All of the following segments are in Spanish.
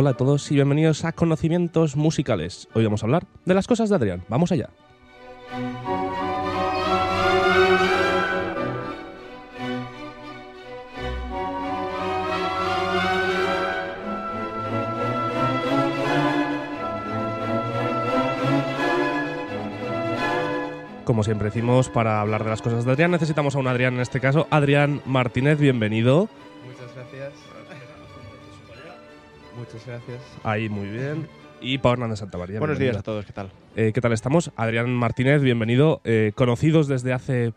Hola a todos y bienvenidos a Conocimientos Musicales. Hoy vamos a hablar de las cosas de Adrián. Vamos allá. Como siempre decimos, para hablar de las cosas de Adrián necesitamos a un Adrián en este caso. Adrián Martínez, bienvenido. Muchas gracias. Muchas gracias. Ahí, muy bien. Y Pau Hernández Santamaría. Buenos días a todos, ¿qué tal? Eh, ¿Qué tal estamos? Adrián Martínez, bienvenido. Eh, conocidos desde hace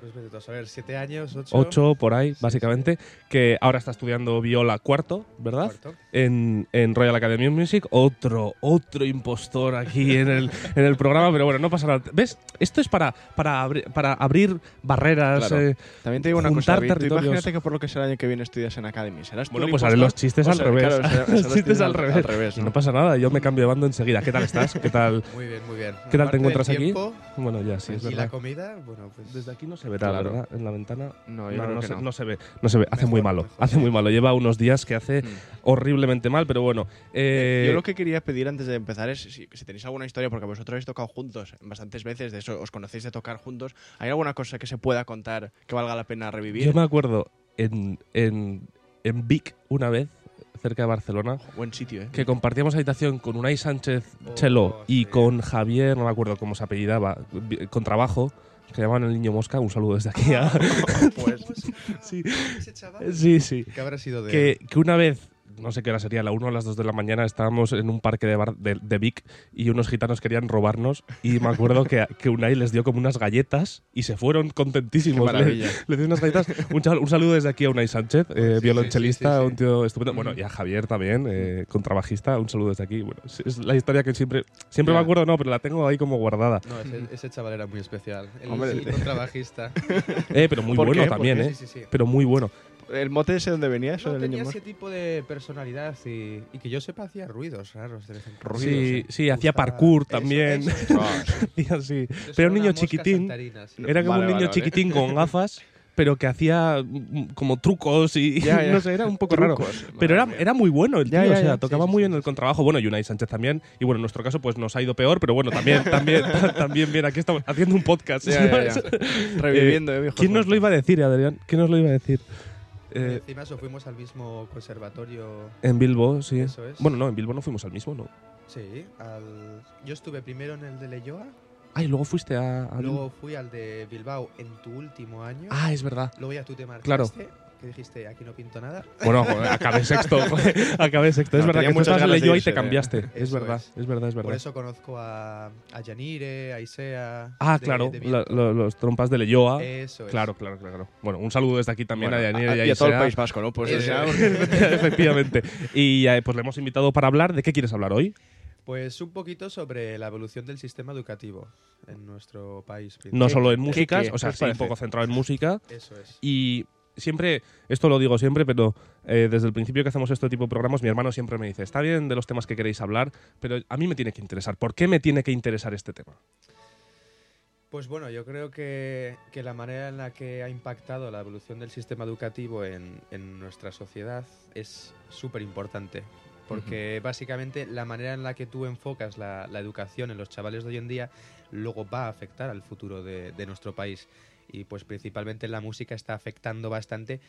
Pues a saber, siete años, ocho. ocho, por ahí, Sí, básicamente, que ahora está estudiando viola cuarto, ¿verdad? Cuarto. En, en Royal Academy of Music. Otro, otro impostor aquí en el, en el programa, pero bueno, no pasa nada. ¿Ves? Esto es para, para, abri- para abrir barreras. Claro. eh, También te digo una cosa, imagínate que por lo que será el año que viene estudias en Academy. ¿Serás tú bueno, pues haré los chistes O al sea, revés. claro, los chistes al al- revés. al revés, Y no ¿no? pasa nada, yo me cambio de bando enseguida. ¿Qué tal estás? ¿Qué tal? Muy bien, muy bien. ¿Qué tal te Aparte encuentras aquí? Bueno, ya, sí, es y verdad. la comida, bueno, pues Desde aquí no se verá, Claro. ¿verdad? En la ventana. No, yo No, creo no que se, no. no se ve, no se ve. Hace Mejor, muy malo, mejor. hace muy malo. Lleva unos días que hace Mm. horriblemente mal, pero bueno. eh, Yo lo que quería pedir antes de empezar es si, si tenéis alguna historia, porque vosotros habéis tocado juntos bastantes veces, de eso os conocéis de tocar juntos. ¿Hay alguna cosa que se pueda contar que valga la pena revivir? Yo me acuerdo en, en, en Vic una vez, cerca de Barcelona, Buen sitio, ¿eh? que compartíamos habitación con Unai Sánchez Oh, Chelo y sí. con Javier, no me acuerdo cómo se apellidaba, con trabajo, que llamaban el niño mosca. Un saludo desde aquí. a- pues, sí, ese chaval. sí, sí. ¿Qué habrá sido de que, que una vez, no sé qué hora sería, la 1 o las 2 de la mañana, estábamos en un parque de, Bar- de, de Vic y unos gitanos querían robarnos y me acuerdo que, que Unai les dio como unas galletas y se fueron qué contentísimos. Le, maravilla. le dio unas galletas. Un, un saludo desde aquí a Unai Sánchez, eh, sí, violonchelista, sí, sí, sí. un tío estupendo. Bueno, y a Javier también, eh, contrabajista, un saludo desde aquí. Bueno, es, es la historia que siempre, siempre me Ya. acuerdo, no, pero la tengo ahí como guardada. No, ese, ese chaval era muy especial. El, Hombre, el contrabajista. Eh, pero muy ¿Por bueno qué? ¿Por también? ¿eh? Sí, sí, sí. Pero muy bueno. ¿El mote ese dónde venía? Eso No, del tenía niño ese tipo de personalidad y, y que yo sepa hacía ruidos raros de cuando. Sí, Ruidos, sí, ¿eh? hacía parkour eso, también. eso. Ah, Hacía así. Eso Pero era un niño chiquitín. sí. Era como Vale, un niño vale, vale. chiquitín con gafas, pero que hacía mm, como trucos y Ya, ya. no sé, era un poco raro. Trucos, Pero era, era muy bueno el tío, Ya, ya, o sea, tocaba Sí, sí, muy sí, bien sí, el contrabajo. Bueno, y Unai Sánchez también. Y bueno, en nuestro caso, pues nos ha ido peor, pero bueno, también, también, también bien. Aquí estamos haciendo un podcast. Ya, ya, ya. Reviviendo, eh, viejo. ¿Quién nos lo iba a decir, Adrián? ¿Quién nos lo iba a decir? Y Eh, encima eso, fuimos al mismo conservatorio. en Bilbo, sí. Eso es. Bueno, no, en Bilbo no fuimos al mismo, ¿no? Sí, al... yo estuve primero en el de Leyoa, Ay, luego fuiste a. a luego fui al de Bilbao en tu último año, Ah, es verdad. luego ya tú te marchaste, Claro. Que dijiste, aquí no pinto nada. Bueno, acabé sexto. acabé sexto. es verdad que tú de Leyoa y te eh. cambiaste. Es verdad, es. es verdad, es Por verdad. eso conozco a, a Yanire, a Isea. Ah, de- claro, de la- Viento. lo- los trompas de Leyoa. Eso es. Claro, claro, claro. Bueno, un saludo desde aquí también Bueno, a Yanira y a y a todo el. País Vasco, ¿no? Pues es. Efectivamente. Y eh, pues le hemos invitado para hablar. ¿De qué quieres hablar hoy? Pues un poquito sobre la evolución del sistema educativo en nuestro país. No ¿Qué- solo en músicas, o sea, ¿Qué os sí, un poco centrado en música. Eso es. Y siempre, esto lo digo siempre, pero eh, desde el principio que hacemos este tipo de programas, mi hermano siempre me dice, está bien de los temas que queréis hablar, pero a mí me tiene que interesar. ¿Por qué me tiene que interesar este tema? Pues bueno, yo creo que, que la manera en la que ha impactado la evolución del sistema educativo en, en nuestra sociedad es súper importante. Porque básicamente la manera en la que tú enfocas la, la educación en los chavales de hoy en día luego va a afectar al futuro de, de nuestro país. Y pues principalmente la música está afectando bastante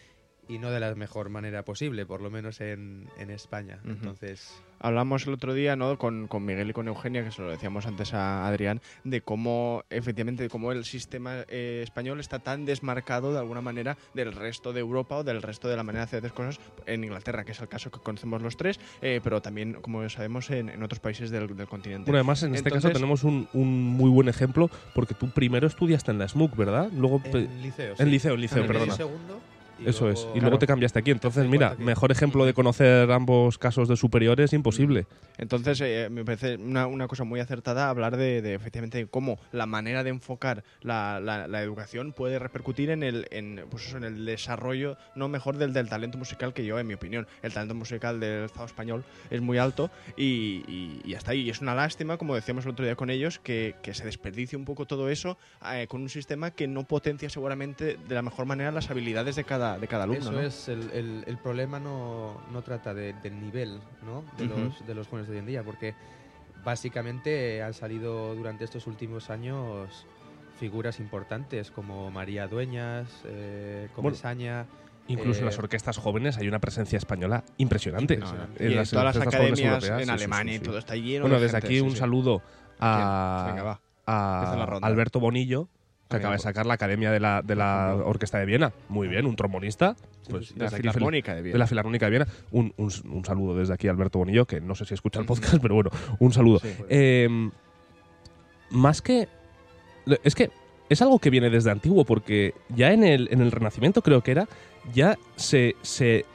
y no de la mejor manera posible, por lo menos en, en España. Ujú. Entonces, Hablamos el otro día, ¿no? Con, con Miguel y con Eugenia, que se lo decíamos antes a Adrián, de cómo, efectivamente, de cómo el sistema eh, español está tan desmarcado de alguna manera del resto de Europa o del resto de la manera de hacer las cosas en Inglaterra, que es el caso que conocemos los tres, eh, pero también, como sabemos, en, en otros países del, del continente. Bueno, además en este caso tenemos un, un muy buen ejemplo porque tú primero estudiaste en la SMUC, ¿verdad? Luego en liceo. en sí. liceo, en liceo, y perdona. segundo, y Eso es. luego- Y luego Claro. te cambiaste aquí. Entonces, mira, mejor ejemplo de conocer ambos casos de superiores imposible. Entonces, eh, me parece una, una cosa muy acertada hablar de, de, efectivamente cómo la manera de enfocar la, la- la educación puede repercutir en el, en, pues eso, en el desarrollo, no mejor del, del talento musical que yo, en mi opinión. El talento musical del Estado español es muy alto y, y, y hasta ahí. Y es una lástima, como decíamos el otro día con ellos, que, que se desperdicie un poco todo eso eh, con un sistema que no potencia seguramente de la mejor manera las habilidades de cada, cada, de cada alumno. Eso ¿no? es, el, el- el problema no, no trata de- del nivel ¿no? de, Ujú. los, de los jóvenes de hoy en día, porque básicamente han salido durante estos últimos años figuras importantes como María Dueñas, eh, Comesaña. Incluso en Eh, las orquestas jóvenes hay una presencia españa impresionante. Impresionante. Y En en las todas las academias europeas, en sí, sí, sí, Alemania sí. y todo está lleno Bueno, de desde gente, aquí sí, un sí. saludo a, Venga, va. a. Alberto Bonillo, que acaba de pues. sacar la Academia de la, de la. Orquesta de Viena. Muy bien, un trombonista. Pues De la Filarmónica de de Viena. la Filarmónica de Viena. Un, un- un saludo desde aquí Alberto Bonillo, que no sé si escucha el podcast, pero bueno, un saludo. Sí. Eh, más que. Es que es algo que viene desde antiguo, porque ya en el, en el Renacimiento, creo que era, ya se, se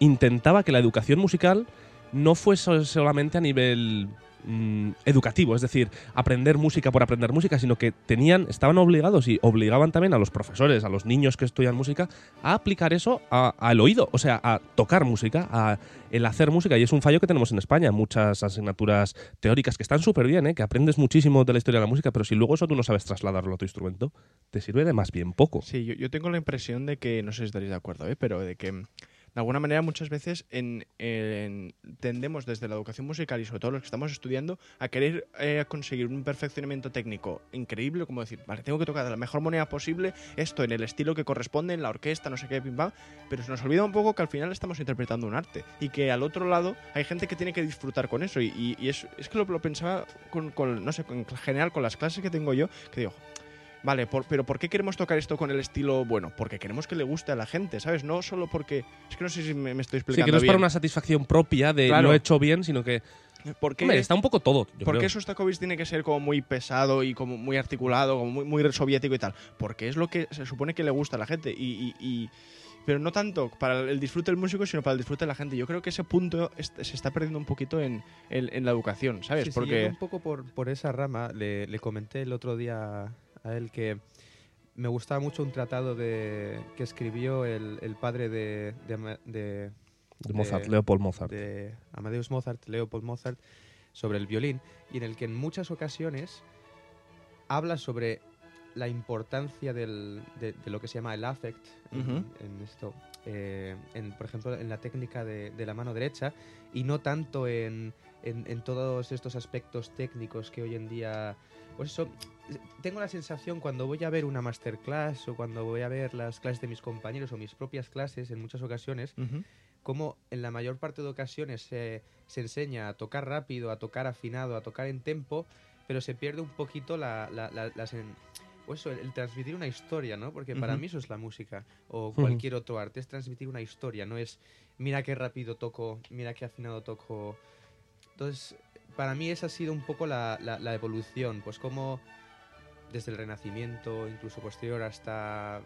intentaba que la educación musical no fuese solamente a nivel mm, educativo, es decir, aprender música por aprender música, sino que tenían, estaban obligados y obligaban también a los profesores, a los niños que estudian música, a aplicar eso al oído, o sea, a tocar música, a el hacer música. Y es un fallo que tenemos en España, muchas asignaturas teóricas que están súper bien, ¿eh? que aprendes muchísimo de la historia de la música, pero si luego eso tú no sabes trasladarlo a tu instrumento, te sirve de más bien poco. Sí, yo, yo tengo la impresión de que, no sé si estaréis de acuerdo, ¿eh? pero de que de alguna manera muchas veces en, en- tendemos desde la educación musical y sobre todo los que estamos estudiando a querer eh, conseguir un perfeccionamiento técnico increíble, como decir, vale, tengo que tocar de la mejor manera posible esto en el estilo que corresponde, en la orquesta, no sé qué, pim pam, pero se nos olvida un poco que al final estamos interpretando un arte y que al otro lado hay gente que tiene que disfrutar con eso. Y, y- es, es que lo, lo pensaba con, con, no sé, en general con las clases que tengo yo, que digo, Vale, por- pero ¿por qué queremos tocar esto con el estilo bueno? Porque queremos que le guste a la gente, ¿sabes? No solo porque... Es que no sé si me, me estoy Sí, explicando que no es para una satisfacción propia de Claro. lo he hecho bien, sino que ¿Por qué, hombre, está un poco todo. yo por qué creo. Shostakovich tiene que ser como muy pesado y como muy articulado, como muy, muy soviético y tal? Porque es lo que se supone que le gusta a la gente y... y- y- pero no tanto para el disfrute del músico, sino para el disfrute de la gente. Yo creo que ese punto se está perdiendo un poquito en, en- en la educación, ¿sabes? Sí, sí, Porque... un poco por, por esa rama, le, le comenté el otro día a él que me gustaba mucho un tratado de, que escribió el, el padre de, de, de- De Mozart, Leopold Mozart. de Amadeus Mozart, Leopold Mozart, sobre el violín, y en el que en muchas ocasiones habla sobre la importancia del- de, de lo que se llama el affect en, esto, eh, en, por ejemplo, en la técnica de, de la mano derecha, y no tanto en, todos estos aspectos técnicos que hoy en día... Pues eso, tengo la sensación cuando voy a ver una masterclass o cuando voy a ver las clases de mis compañeros o mis propias clases, en muchas ocasiones, como en la mayor parte de ocasiones se, se enseña a tocar rápido, a tocar afinado, a tocar en tempo, pero se pierde un poquito la, la- la- la sen- o eso, el, el transmitir una historia, ¿no? Porque para mí eso es la música o cualquier otro arte, es transmitir una historia, no es mira qué rápido toco, mira qué afinado toco. Entonces, para mí esa ha sido un poco la, la- la evolución, pues como desde el Renacimiento, incluso posterior hasta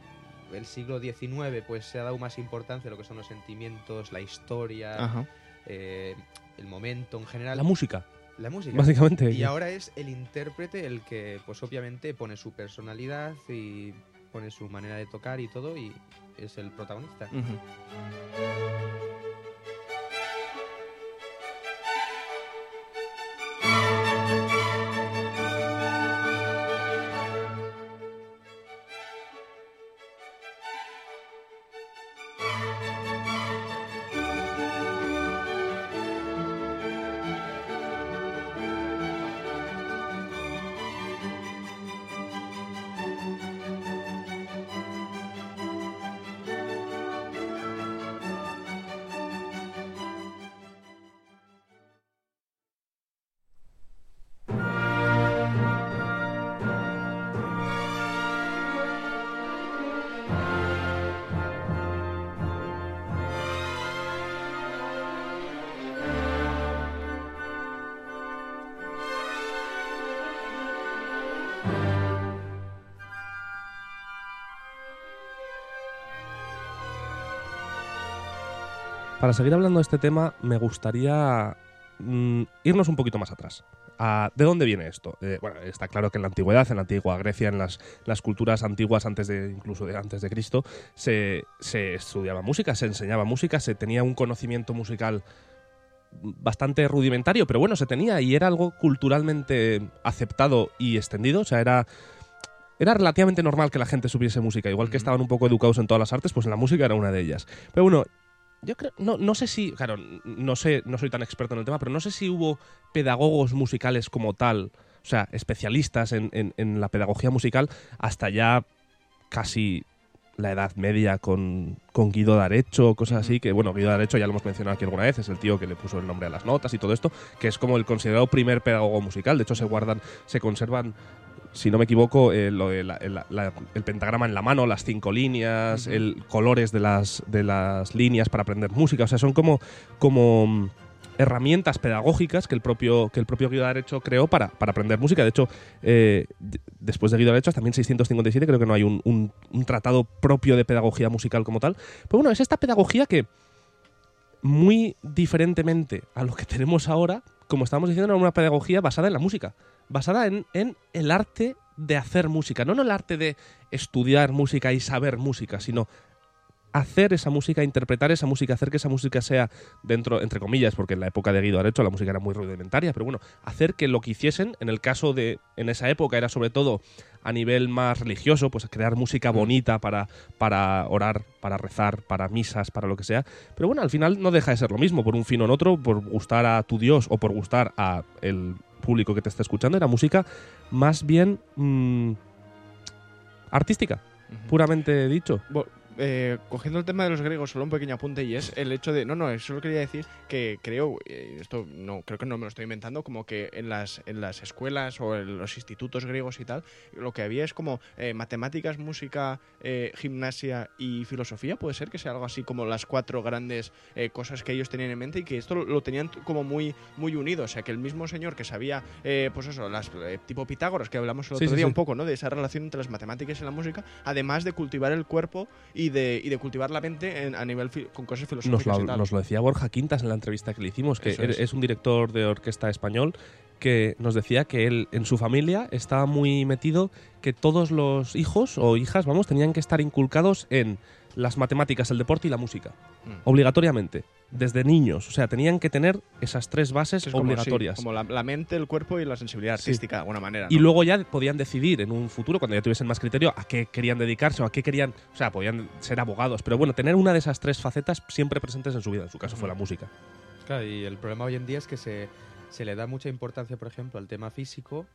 el siglo XIX, pues se ha dado más importancia a lo que son los sentimientos, la historia, eh, el momento en general. La música, la música. básicamente. Y ahora es el intérprete el que, pues obviamente, pone su personalidad y pone su manera de tocar y todo, y es el protagonista. Para seguir hablando de este tema, me gustaría mm, irnos un poquito más atrás. Ah, ¿De dónde viene esto? Eh, bueno, está claro que en la antigüedad, en la antigua Grecia, en las, las culturas antiguas antes de incluso de antes de Cristo, se, se estudiaba música, se enseñaba música, se tenía un conocimiento musical bastante rudimentario, pero bueno, se tenía y era algo culturalmente aceptado y extendido. O sea, era era relativamente normal que la gente supiese música. Igual que estaban un poco educados en todas las artes, pues en la música era una de ellas. Pero bueno, yo creo, no, no sé si, claro, no sé, no soy tan experto en el tema, pero no sé si hubo pedagogos musicales como tal, o sea, especialistas en, en- en la pedagogía musical hasta ya casi la Edad Media con, con Guido D'Arecho, cosas así, que bueno, Guido D'Arecho ya lo hemos mencionado aquí alguna vez, es el tío que le puso el nombre a las notas y todo esto, que es como el considerado primer pedagogo musical, de hecho se guardan, se conservan si no me equivoco, eh, lo de la- el, la- el pentagrama en la mano, las cinco líneas, Ujú. el colores de las, de las líneas para aprender música. O sea, son como, como mm, herramientas pedagógicas que el propio, que el propio Guido D'Arecho creó para, para aprender música. De hecho, eh, después de Guido D'Arecho, hasta 1657 creo que no hay un, un- un tratado propio de pedagogía musical como tal. Pero bueno, es esta pedagogía que, muy diferentemente a lo que tenemos ahora, como estábamos diciendo, era una pedagogía basada en la música, basada en, en el arte de hacer música, no en el arte de estudiar música y saber música, sino hacer esa música, interpretar esa música, hacer que esa música sea dentro, entre comillas, porque en la época de Guido Arecho la música era muy rudimentaria, pero bueno, hacer que lo que hiciesen, en el caso de, en esa época era sobre todo a nivel más religioso, pues crear música bonita para, para orar, para rezar, para misas, para lo que sea. Pero bueno, al final no deja de ser lo mismo, por un fin o en otro, por gustar a tu Dios o por gustar a el público que te está escuchando, era música más bien mm, artística, puramente dicho. Eh, cogiendo el tema de los griegos, solo un pequeño apunte y es el hecho de. No, no, solo quería decir que creo, eh, esto no creo que no me lo estoy inventando, como que en las, en las escuelas o en los institutos griegos y tal, lo que había es como eh, matemáticas, música, eh, gimnasia y filosofía. Puede ser que sea algo así como las cuatro grandes cosas que ellos tenían en mente y que esto lo, lo tenían como muy, muy unido. O sea, que el mismo señor que sabía, eh, pues eso, las, tipo Pitágoras, que hablamos el otro sí, día sí. un poco, ¿no? De esa relación entre las matemáticas y la música, además de cultivar el cuerpo y de, y de cultivar la mente en- a nivel con cosas Nos filosóficas lo, y tal. nos lo decía Borja Quintas en la entrevista que le hicimos, que er- es. es. un director de orquesta español que nos decía que él en su familia estaba muy metido que todos los hijos o hijas, vamos, tenían que estar inculcados en las matemáticas, el deporte y la música, Mm. obligatoriamente, desde niños. O sea, tenían que tener esas tres bases Es como, sí, obligatorias. como la, la mente, el cuerpo y la sensibilidad Sí. artística, de alguna manera. Y luego ya podían decidir en un futuro, cuando ya tuviesen más criterio, a qué querían dedicarse o a qué querían. O sea, podían ser abogados. Pero bueno, tener una de esas tres facetas siempre presentes en su vida. En su caso fue la música. Claro, y el problema hoy en día es que se, se le da mucha importancia, por ejemplo, al tema físico,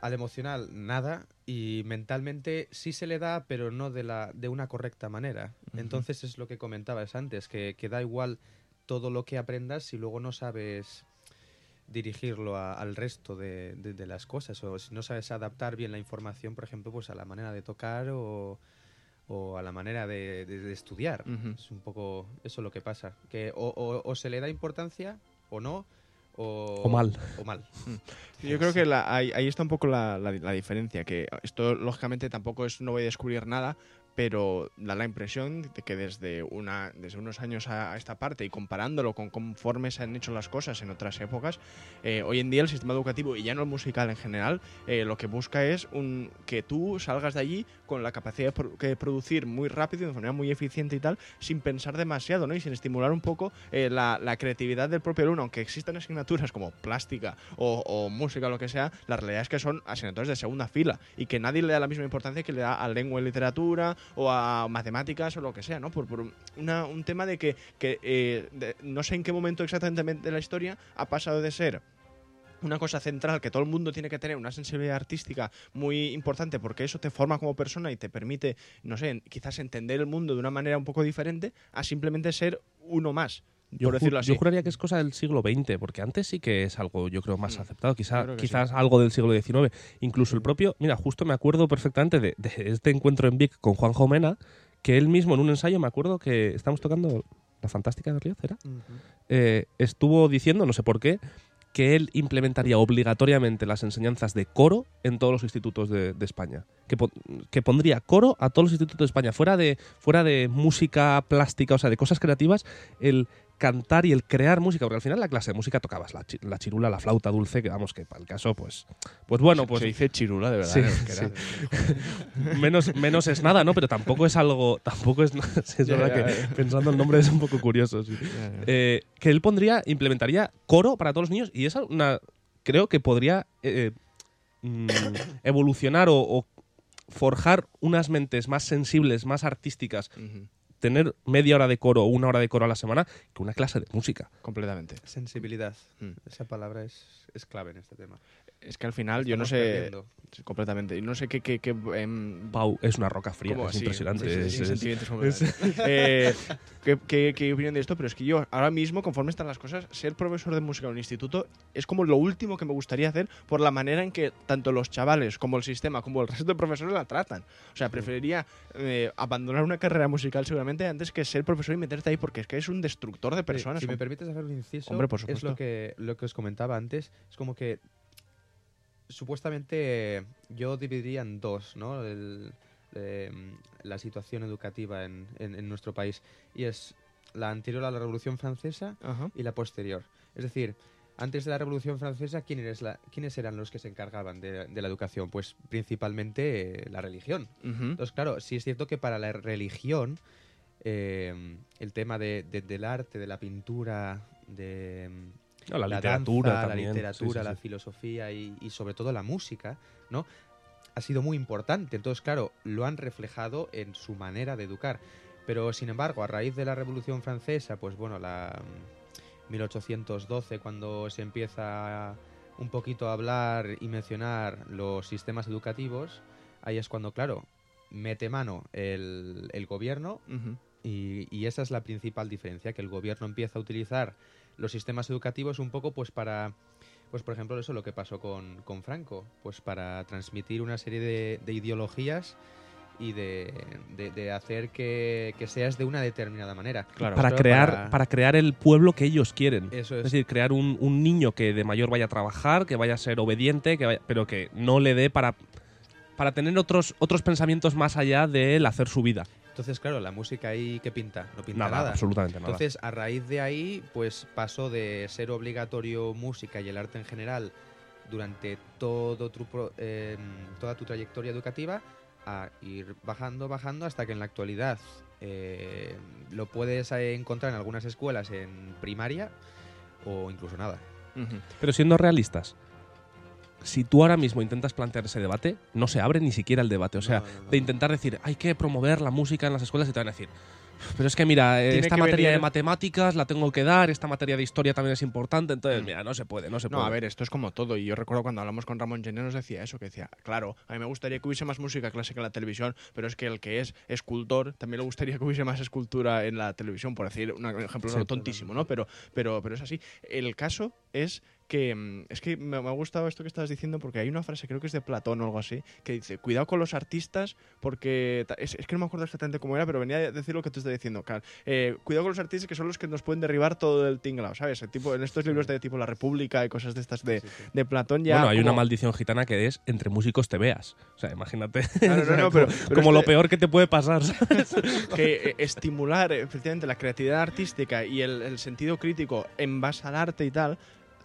al emocional nada, y mentalmente sí se le da, pero no de, la, de una correcta manera. Entonces es lo que comentabas antes, que, que da igual todo lo que aprendas si luego no sabes dirigirlo a- al resto de, de- de las cosas o si no sabes adaptar bien la información, por ejemplo, pues a la manera de tocar o, o a la manera de, de- estudiar. Es un poco eso lo que pasa. Que o, o- o se le da importancia o no, o, O mal. O mal. Yo creo que la- ahí, ahí está un poco la, la- la diferencia, que esto lógicamente tampoco es, no voy a descubrir nada, pero da la impresión de que desde, una, desde unos años a, esta parte y comparándolo con conforme se han hecho las cosas en otras épocas, eh, hoy en día el sistema educativo y ya no el musical en general, eh, lo que busca es un, que tú salgas de allí con la capacidad de, producir muy rápido, de manera muy eficiente y tal, sin pensar demasiado ¿no? y sin estimular un poco eh, la, la creatividad del propio alumno, aunque existan asignaturas como plástica o, o música o lo que sea, la realidad es que son asignaturas de segunda fila y que nadie le da la misma importancia que le da a lengua y literatura o a matemáticas o lo que sea, ¿no? Por, por una- un tema de que, que, eh, no sé en qué momento exactamente de la historia ha pasado de ser una cosa central que todo el mundo tiene que tener una sensibilidad artística muy importante porque eso te forma como persona y te permite, no sé, quizás entender el mundo de una manera un poco diferente a simplemente ser uno más, Yo, por ju- decirlo así. yo juraría que es cosa del siglo XX, porque antes sí que es algo, yo creo, más Mm, aceptado. Quizá, quizás algo del siglo XIX. Incluso el propio. Mira, justo me acuerdo perfectamente de, de este encuentro en Vic con Juan Jomena, que él mismo en un ensayo, me acuerdo que estamos tocando La Fantástica de Río, ¿era? eh, estuvo diciendo, no sé por qué, que él implementaría obligatoriamente las enseñanzas de coro en todos los institutos de, de España. Que, que pondría coro a todos los institutos de España. Fuera de, fuera de música plástica, o sea, de cosas creativas, el cantar y el crear música, porque al final la clase de música tocabas la, chi- la chirula, la flauta dulce, que vamos, que para el caso, pues, pues bueno, pues se dice chirula, de verdad. Sí, en euskera. menos, menos es nada, ¿no? Pero tampoco es algo, tampoco es, sí, es verdad que ya. pensando el nombre es un poco curioso, sí. Eh, que él pondría, implementaría coro para todos los niños y esa una, creo que podría eh, mm, evolucionar o, o- forjar unas mentes más sensibles, más artísticas, tener media hora de coro o una hora de coro a la semana que una clase de música. Completamente. Sensibilidad. Mm. Esa palabra es, es clave en este tema. Es que al final yo no sé... perdiendo. Completamente. Y no sé qué... qué, qué, em, Pau es una roca fría, es impresionante. sí, sí, es- es-. Eh, ¿qué, qué, qué opinión de esto? Pero es que yo ahora mismo, conforme están las cosas, ser profesor de música en un instituto es como lo último que me gustaría hacer por la manera en que tanto los chavales como el sistema como el resto de profesores la tratan. O sea, preferiría eh, abandonar una carrera musical seguramente antes que ser profesor y meterte ahí porque es que es un destructor de personas. Si me permites hacer un inciso, Hombre, por es supuesto. lo que, lo que os comentaba antes. Es como que supuestamente yo dividiría en dos, ¿no? El- em, la situación educativa en, en- en nuestro país. Y es la anterior a la Revolución Francesa Ajá. y la posterior. Es decir, antes de la Revolución Francesa, ¿quién eres la- ¿quiénes eran los que se encargaban de, de la educación? Pues principalmente eh, la religión. Entonces, claro, sí es cierto que para la religión eh, el tema de- de- del arte, de la pintura, de mm, No, la, literatura danza, también. la literatura, sí, sí, la sí. filosofía y, y sobre todo la música, ¿no? Ha sido muy importante. Entonces, claro, lo han reflejado en su manera de educar. Pero, sin embargo, a raíz de la Revolución Francesa, pues bueno, la mm, 1812, cuando se empieza un poquito a hablar y mencionar los sistemas educativos, ahí es cuando, claro, mete mano el, el gobierno y esa es la principal diferencia, que el gobierno empieza a utilizar los sistemas educativos un poco pues para, pues por ejemplo eso lo que pasó con, con Franco, pues para transmitir una serie de, de ideologías y de, de- de hacer que, que seas de una determinada manera. Claro. Para crear, para- para crear el pueblo que ellos quieren. Eso Es es. decir, crear un, un niño que de mayor vaya a trabajar, que vaya a ser obediente, que vaya- pero que no le dé para, para tener otros, otros pensamientos más allá de él hacer su vida. Entonces, claro, la música ahí, ¿qué pinta? No pinta Nada, nada. absolutamente nada. Entonces, a raíz de ahí, pues pasó de ser obligatorio música y el arte en general durante todo tu pro- eh, toda tu trayectoria educativa a ir bajando, bajando hasta que en la actualidad eh, lo puedes eh, encontrar en algunas escuelas en primaria o incluso nada. Pero siendo realistas, si tú ahora mismo intentas plantear ese debate, no se abre ni siquiera el debate. O sea, No, no, no. de intentar decir, hay que promover la música en las escuelas y te van a decir, pero es que mira, eh, Tiene esta que materia de venir- matemáticas la tengo que dar, esta materia de historia también es importante, entonces, Mm. mira, no se puede, no se No, puede. a ver, esto es como todo. Y yo recuerdo cuando hablamos con Ramón Gené nos decía eso, que decía, claro, a mí me gustaría que hubiese más música clásica en la televisión, pero es que el que es escultor también le gustaría que hubiese más escultura en la televisión, por decir un ejemplo Sí, no, tontísimo, ¿no? Pero, pero, pero es así. El caso es que mm, es que me, me ha gustado esto que estabas diciendo porque hay una frase, creo que es de Platón o algo así, que dice, cuidado con los artistas porque... Es, es que no me acuerdo exactamente cómo era, pero venía a decir lo que tú estás diciendo, Carl. Eh, cuidado con los artistas que son los que nos pueden derribar todo el tinglao, ¿sabes? El tipo, en estos libros de tipo La República y cosas de estas de, Sí, sí. de Platón ya... bueno, hay una maldición gitana que es entre músicos te veas. O sea, imagínate. Claro, no, no, como, pero- pero como lo peor que te puede pasar. ¿sabes? que eh, estimular eh, efectivamente la creatividad artística y el, el sentido crítico en base al arte y tal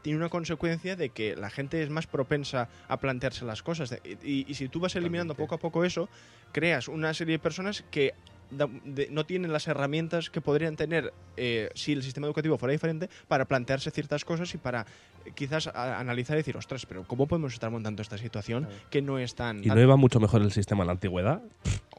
tiene una consecuencia de que la gente es más propensa a plantearse las cosas. Y, y si tú vas eliminando poco a poco eso, creas una serie de personas que de- no tienen las herramientas que podrían tener eh, si el sistema educativo fuera diferente para plantearse ciertas cosas y para eh, quizás a- analizar y decir, ostras, pero ¿cómo podemos estar montando esta situación que no es tan... y no iba mucho mejor el sistema en la antigüedad.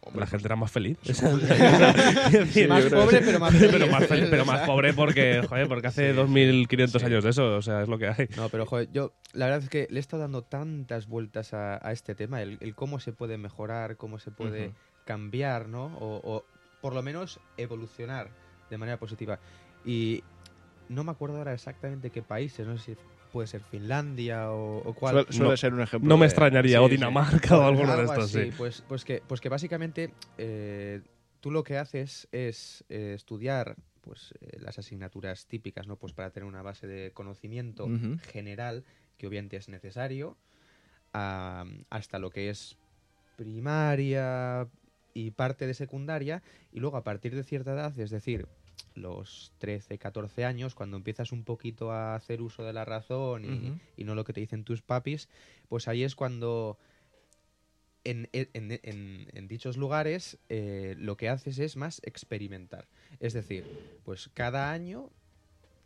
Hombre, la gente era más feliz. Más pobre, pero más feliz. pero más feliz, pero más pobre porque, joder, porque hace Sí, 2500 sí. años de eso, o sea, es lo que hay. No, pero joder, yo la verdad es que le he estado dando tantas vueltas a, a este tema, el, el cómo se puede mejorar, cómo se puede cambiar, ¿no? O, o por lo menos evolucionar de manera positiva. Y no me acuerdo ahora exactamente qué países, no sé si puede ser Finlandia o, o cuál. Suele, suele No- ser un ejemplo. No me de- extrañaría, sí, o sí. Dinamarca o alguno de estos, así, sí. Pues, pues, que, pues que básicamente eh, tú lo que haces es eh, estudiar pues eh, las asignaturas típicas, ¿no? Pues para tener una base de conocimiento general que obviamente es necesario a- hasta lo que es primaria y parte de secundaria y luego a partir de cierta edad, es decir, los 13, 14 años, cuando empiezas un poquito a hacer uso de la razón y, no lo que te dicen tus papis, pues ahí es cuando en, en- en- en dichos lugares eh, lo que haces es más experimentar. Es decir, pues cada año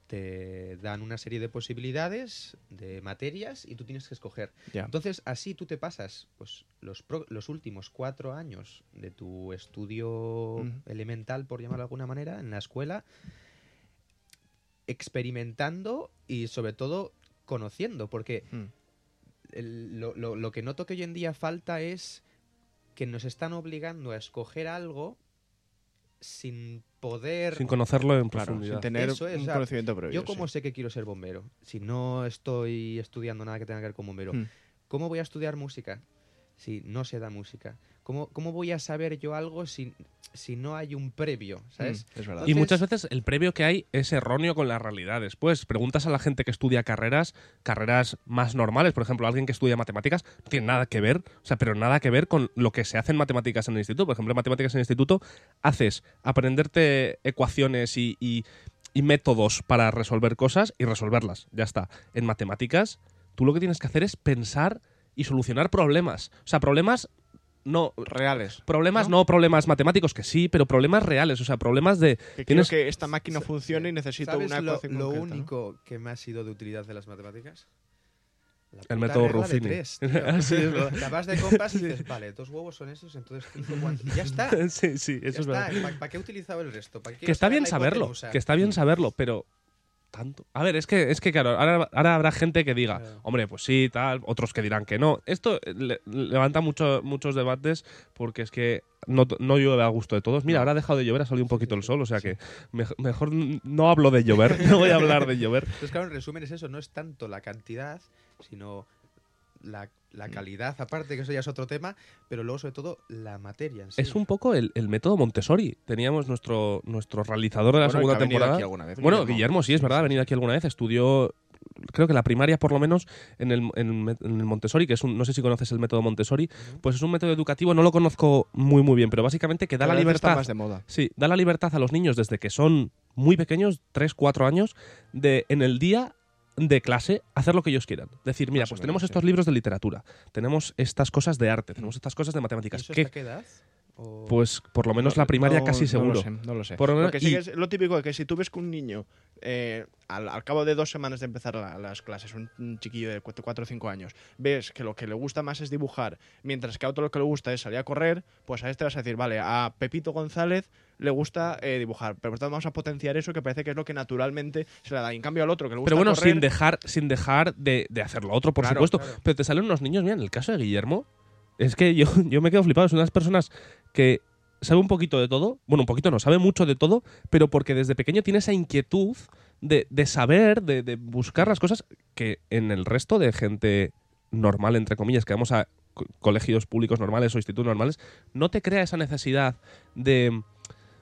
te dan una serie de posibilidades, de materias, y tú tienes que escoger. Entonces, así tú te pasas pues, los, pro- los últimos cuatro años de tu estudio elemental, por llamarlo de alguna manera, en la escuela, experimentando y sobre todo conociendo, porque Mm. el- lo, lo- lo que noto que hoy en día falta es que nos están obligando a escoger algo sin poder... Sin conocerlo en Claro, profundidad. sin tener Eso es, un o sea, conocimiento previo. Yo cómo sí. sé que quiero ser bombero, si no estoy estudiando nada que tenga que ver con bombero. Mm. ¿Cómo voy a estudiar música si no se da música? ¿Cómo, cómo voy a saber yo algo si, si no hay un previo? ¿Sabes? Mm, es verdad. Y muchas veces el previo que hay es erróneo con la realidad. Después, preguntas a la gente que estudia carreras, carreras más normales, por ejemplo, alguien que estudia matemáticas, no tiene nada que ver, o sea, pero nada que ver con lo que se hace en matemáticas en el instituto. Por ejemplo, en matemáticas en el instituto haces aprenderte ecuaciones y, y- y métodos para resolver cosas y resolverlas. Ya está. En matemáticas, tú lo que tienes que hacer es pensar y solucionar problemas. O sea, problemas no. Reales. Problemas, ¿No? no problemas matemáticos, que sí, pero problemas reales, o sea, problemas de, Que Tienes- que esta máquina funcione y necesito ¿Sabes una lo, ecuación lo concreta, ¿no? único que me ha sido de utilidad de las matemáticas? La El método de Ruffini. tres. Sí. La vas de compras y dices, vale, dos huevos son esos, entonces cinco y ya está. sí, sí, Ya eso es verdad. ¿Para qué he utilizado el resto? ¿Para qué Que está bien saberlo, que está bien saberlo, pero tanto. A ver, es que, es que claro, ahora, ahora habrá gente que diga, Claro. hombre, pues sí, tal, otros que dirán que no. Esto eh, le- levanta mucho, muchos debates porque es que no, no llueve a gusto de todos. Mira, ahora ha dejado de llover, ha salido un poquito el sol, o sea que mej- mejor no hablo de llover, no voy a hablar de llover. Entonces, claro, en resumen es eso, no es tanto la cantidad, sino la, Mm. la calidad, aparte, que eso ya es otro tema, pero luego, sobre todo, la materia en sí. Es un poco el, el método Montessori. Teníamos nuestro, nuestro realizador de la Bueno, y que segunda temporada. aquí alguna vez, Bueno, Guillermo, sí, es verdad, ha venido aquí alguna vez, estudió, creo que la primaria por lo menos, en el, en, en el Montessori, que es un, no sé si conoces el método Montessori, pues es un método educativo, no lo conozco muy muy bien, pero básicamente que da la libertad, más de moda. sí, da la libertad a los niños desde que son muy pequeños, 3, 4 años, de en el día de clase hacer lo que ellos quieran. Decir, mira, Más pues menos, tenemos sí. estos libros de literatura, tenemos estas cosas de arte, tenemos estas cosas de matemáticas. ¿Eso ¿Qué? hasta qué edad? O- Pues por lo menos No- la primaria no- casi no seguro. lo sé, no lo sé. Por lo menos- Lo que sí y- que es lo típico de que si tú ves que un niño, eh, al, al cabo de dos semanas de empezar la- las clases, un, un chiquillo de 4 o 5 años, ves que lo que le gusta más es dibujar, mientras que a otro lo que le gusta es salir a correr, pues a este vas a decir, vale, a Pepito González le gusta eh, dibujar, pero por tanto vamos a potenciar eso que parece que es lo que naturalmente se le da. Y en cambio al otro que le gusta Pero bueno, correr, sin dejar, sin dejar de, de hacer lo otro, por Claro, supuesto. claro. Pero te salen unos niños, mira, en el caso de Guillermo, es que yo, yo me quedo flipado. Es unas personas que sabe un poquito de todo. Bueno, un poquito no, sabe mucho de todo, pero porque desde pequeño tiene esa inquietud de, de saber, de, de buscar las cosas que en el resto de gente normal, entre comillas, que vamos a co- colegios públicos normales o institutos normales, no te crea esa necesidad de...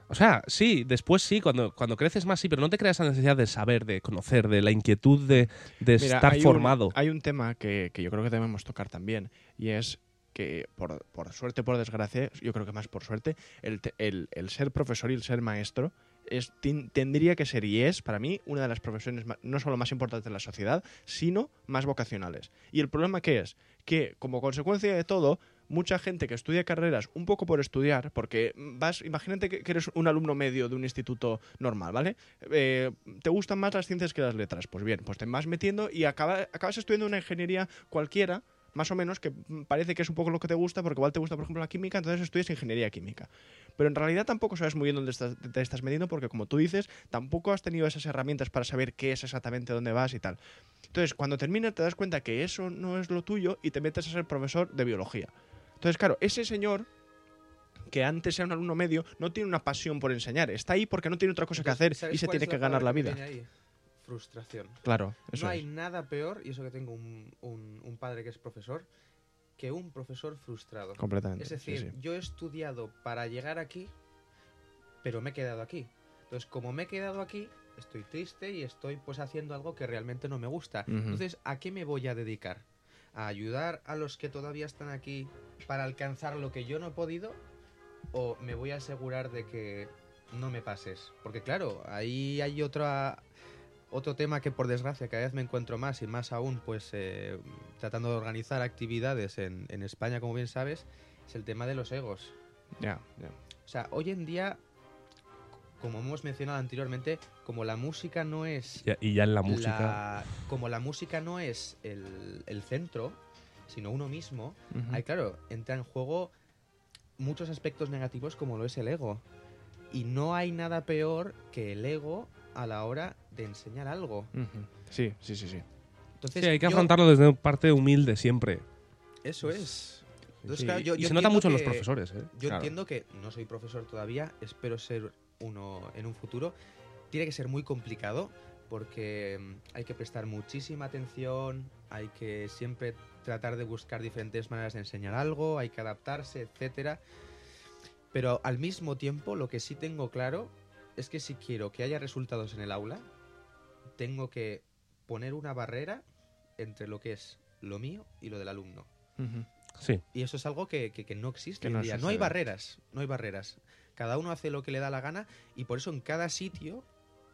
O sea, sí, después sí, cuando, cuando creces más sí, pero no te crea esa necesidad de saber, de conocer, de la inquietud de, de Mira, estar hay un- formado. hay un tema que, que yo creo que debemos tocar también, y es que por, por suerte, por desgracia, yo creo que más por suerte, el, el- el ser profesor y el ser maestro es, tendría que ser y es, para mí, una de las profesiones no solo más importantes de la sociedad, sino más vocacionales. Y el problema que es que, como consecuencia de todo, mucha gente que estudia carreras un poco por estudiar, porque vas, imagínate que que eres un alumno medio de un instituto normal, ¿vale? Eh, ¿Te gustan más las ciencias que las letras? Pues bien, pues te vas metiendo y acaba- acabas estudiando una ingeniería cualquiera, más o menos, que parece que es un poco lo que te gusta, porque igual te gusta, por ejemplo, la química, entonces estudias ingeniería química. Pero en realidad tampoco sabes muy bien dónde estás, te estás metiendo, porque como tú dices, tampoco has tenido esas herramientas para saber qué es exactamente dónde vas y tal. Entonces, cuando terminas, te das cuenta que eso no es lo tuyo y te metes a ser profesor de biología. Entonces, claro, ese señor que antes era un alumno medio no tiene una pasión por enseñar, está ahí porque no tiene otra cosa que hacer ¿Sabes y se tiene que ganar la vida. Frustración. Claro, eso no es. hay nada peor, y eso que tengo un, un- un padre que es profesor, que un profesor frustrado. Completamente. Es decir, sí. yo he estudiado para llegar aquí, pero me he quedado aquí. Entonces, como me he quedado aquí, estoy triste y estoy pues haciendo algo que realmente no me gusta. Entonces, ¿a qué me voy a dedicar? ¿A ayudar a los que todavía están aquí para alcanzar lo que yo no he podido? ¿O me voy a asegurar de que no me pases? Porque claro, ahí hay otra, otro tema que por desgracia cada vez me encuentro más y más aún pues eh, tratando de organizar actividades en, en España, como bien sabes, es el tema de los egos. Ya, ya. O sea, hoy en día como hemos mencionado anteriormente, como la música no es Ya- Y ya en la música. la- como la música no es el, el centro, sino uno mismo, ahí claro, entra en juego muchos aspectos negativos como lo es el ego. Y no hay nada peor que el ego a la hora de enseñar algo. Sí, sí, sí, sí. Entonces, Sí, hay que yo- afrontarlo desde parte humilde siempre. Eso es. Entonces, Sí, claro, yo- y yo se nota entiendo mucho en los que- profesores, ¿eh? Yo Claro. entiendo que no soy profesor todavía, espero ser uno en un futuro. Tiene que ser muy complicado porque mm, hay que prestar muchísima atención, hay que siempre tratar de buscar diferentes maneras de enseñar algo, hay que adaptarse, etcétera. Pero al mismo tiempo, lo que sí tengo claro es que si quiero que haya resultados en el aula, tengo que poner una barrera entre lo que es lo mío y lo del alumno. Sí. Y eso es algo que, que- que no existe Que no día. No hay barreras, no hay barreras. Cada uno hace lo que le da la gana y por eso en cada sitio,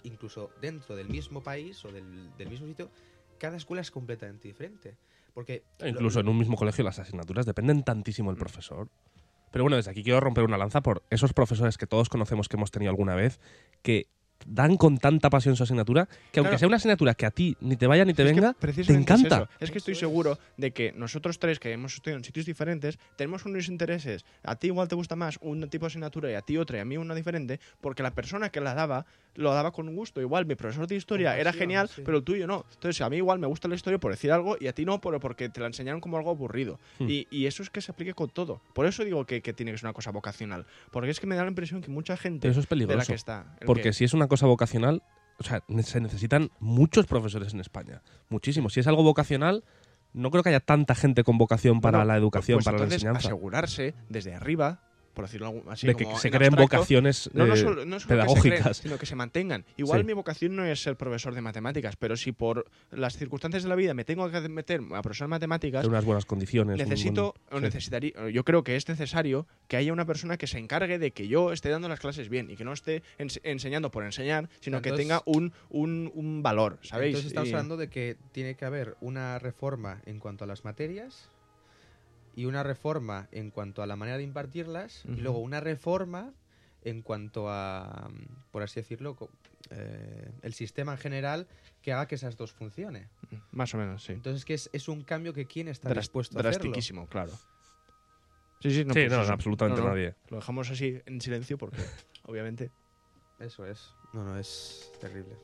incluso dentro del mismo país o del, del mismo sitio, cada escuela es completamente diferente. Porque lo- Incluso en un mismo colegio las asignaturas dependen tantísimo Mm. del profesor. Pero bueno, desde aquí quiero romper una lanza por esos profesores que todos conocemos que hemos tenido alguna vez, que dan con tanta pasión su asignatura, que aunque Claro. sea una asignatura que a ti ni te vaya ni te Es que venga, te es encanta. eso. Es, que estoy es. seguro de que nosotros tres que hemos estudiado en sitios diferentes tenemos unos intereses. A ti igual te gusta más un tipo de asignatura y a ti otra y a mí una diferente, porque la persona que la daba lo daba con gusto. Igual mi profesor de historia Con era pasión, genial, sí. pero el tuyo no. Entonces a mí igual me gusta la historia por decir algo y a ti no pero porque te la enseñaron como algo aburrido. Hmm. Y, y eso es que se aplique con todo. Por eso digo que, que tiene que ser una cosa vocacional. Porque es que me da la impresión que mucha gente Pero eso es de la peligroso. que está... ¿el Porque qué? si es una cosa vocacional, o sea, se necesitan muchos profesores en España. Muchísimos. Si es algo vocacional, no creo que haya tanta gente con vocación para Bueno, la educación, pues para la enseñanza. asegurarse desde arriba, por decirlo así, de que como se en creen abstracto, vocaciones No, no eh, solo, no solo que se pedagógicas. creen, sino que se mantengan. Igual Sí. mi vocación no es ser profesor de matemáticas, pero si por las circunstancias de la vida me tengo que meter a profesor de matemáticas, de unas buenas condiciones. necesito buen- o sí. necesitaría, yo creo que es necesario que haya una persona que se encargue de que yo esté dando las clases bien y que no esté ens- enseñando por enseñar, sino que tenga un, un, un valor, ¿sabéis? Entonces estamos Y- hablando de que tiene que haber una reforma en cuanto a las materias y una reforma en cuanto a la manera de impartirlas y luego una reforma en cuanto a, por así decirlo, eh, el sistema en general que haga que esas dos funcione. Más o menos, sí. Entonces que es, es un cambio que quién está Dras- dispuesto a hacerlo. drastiquísimo, claro. Sí, sí, no, sí, pues no, absolutamente No, no, nadie. Lo dejamos así en silencio porque, obviamente. Eso es. No, no, es terrible.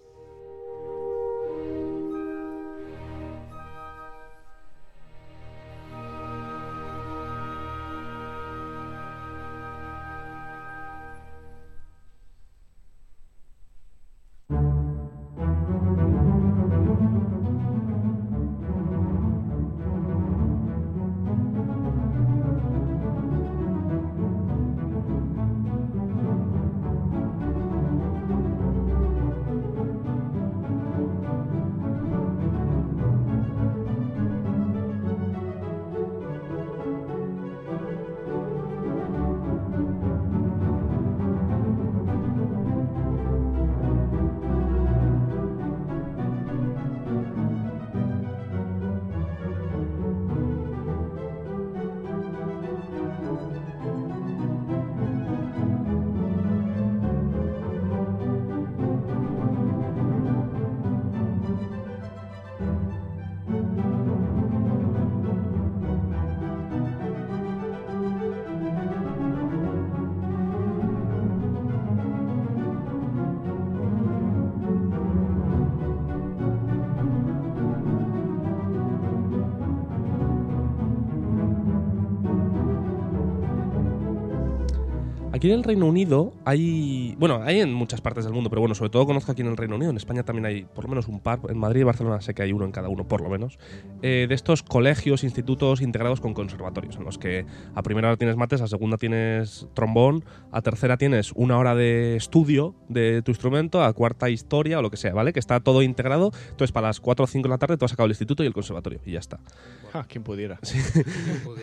Aquí en el Reino Unido hay. Bueno, hay en muchas partes del mundo, pero bueno, sobre todo conozco aquí en el Reino Unido. En España también hay por lo menos un par. En Madrid y Barcelona sé que hay uno en cada uno, por lo menos. eh, de estos colegios, institutos integrados con conservatorios, en los que a primera hora tienes mates, a segunda tienes trombón, a tercera tienes una hora de estudio de tu instrumento, a cuarta historia o lo que sea, ¿vale? Que está todo integrado. Entonces, para las 4 o 5 de la tarde, tú has acabado el instituto y el conservatorio, y ya está. Ah, quien pudiera.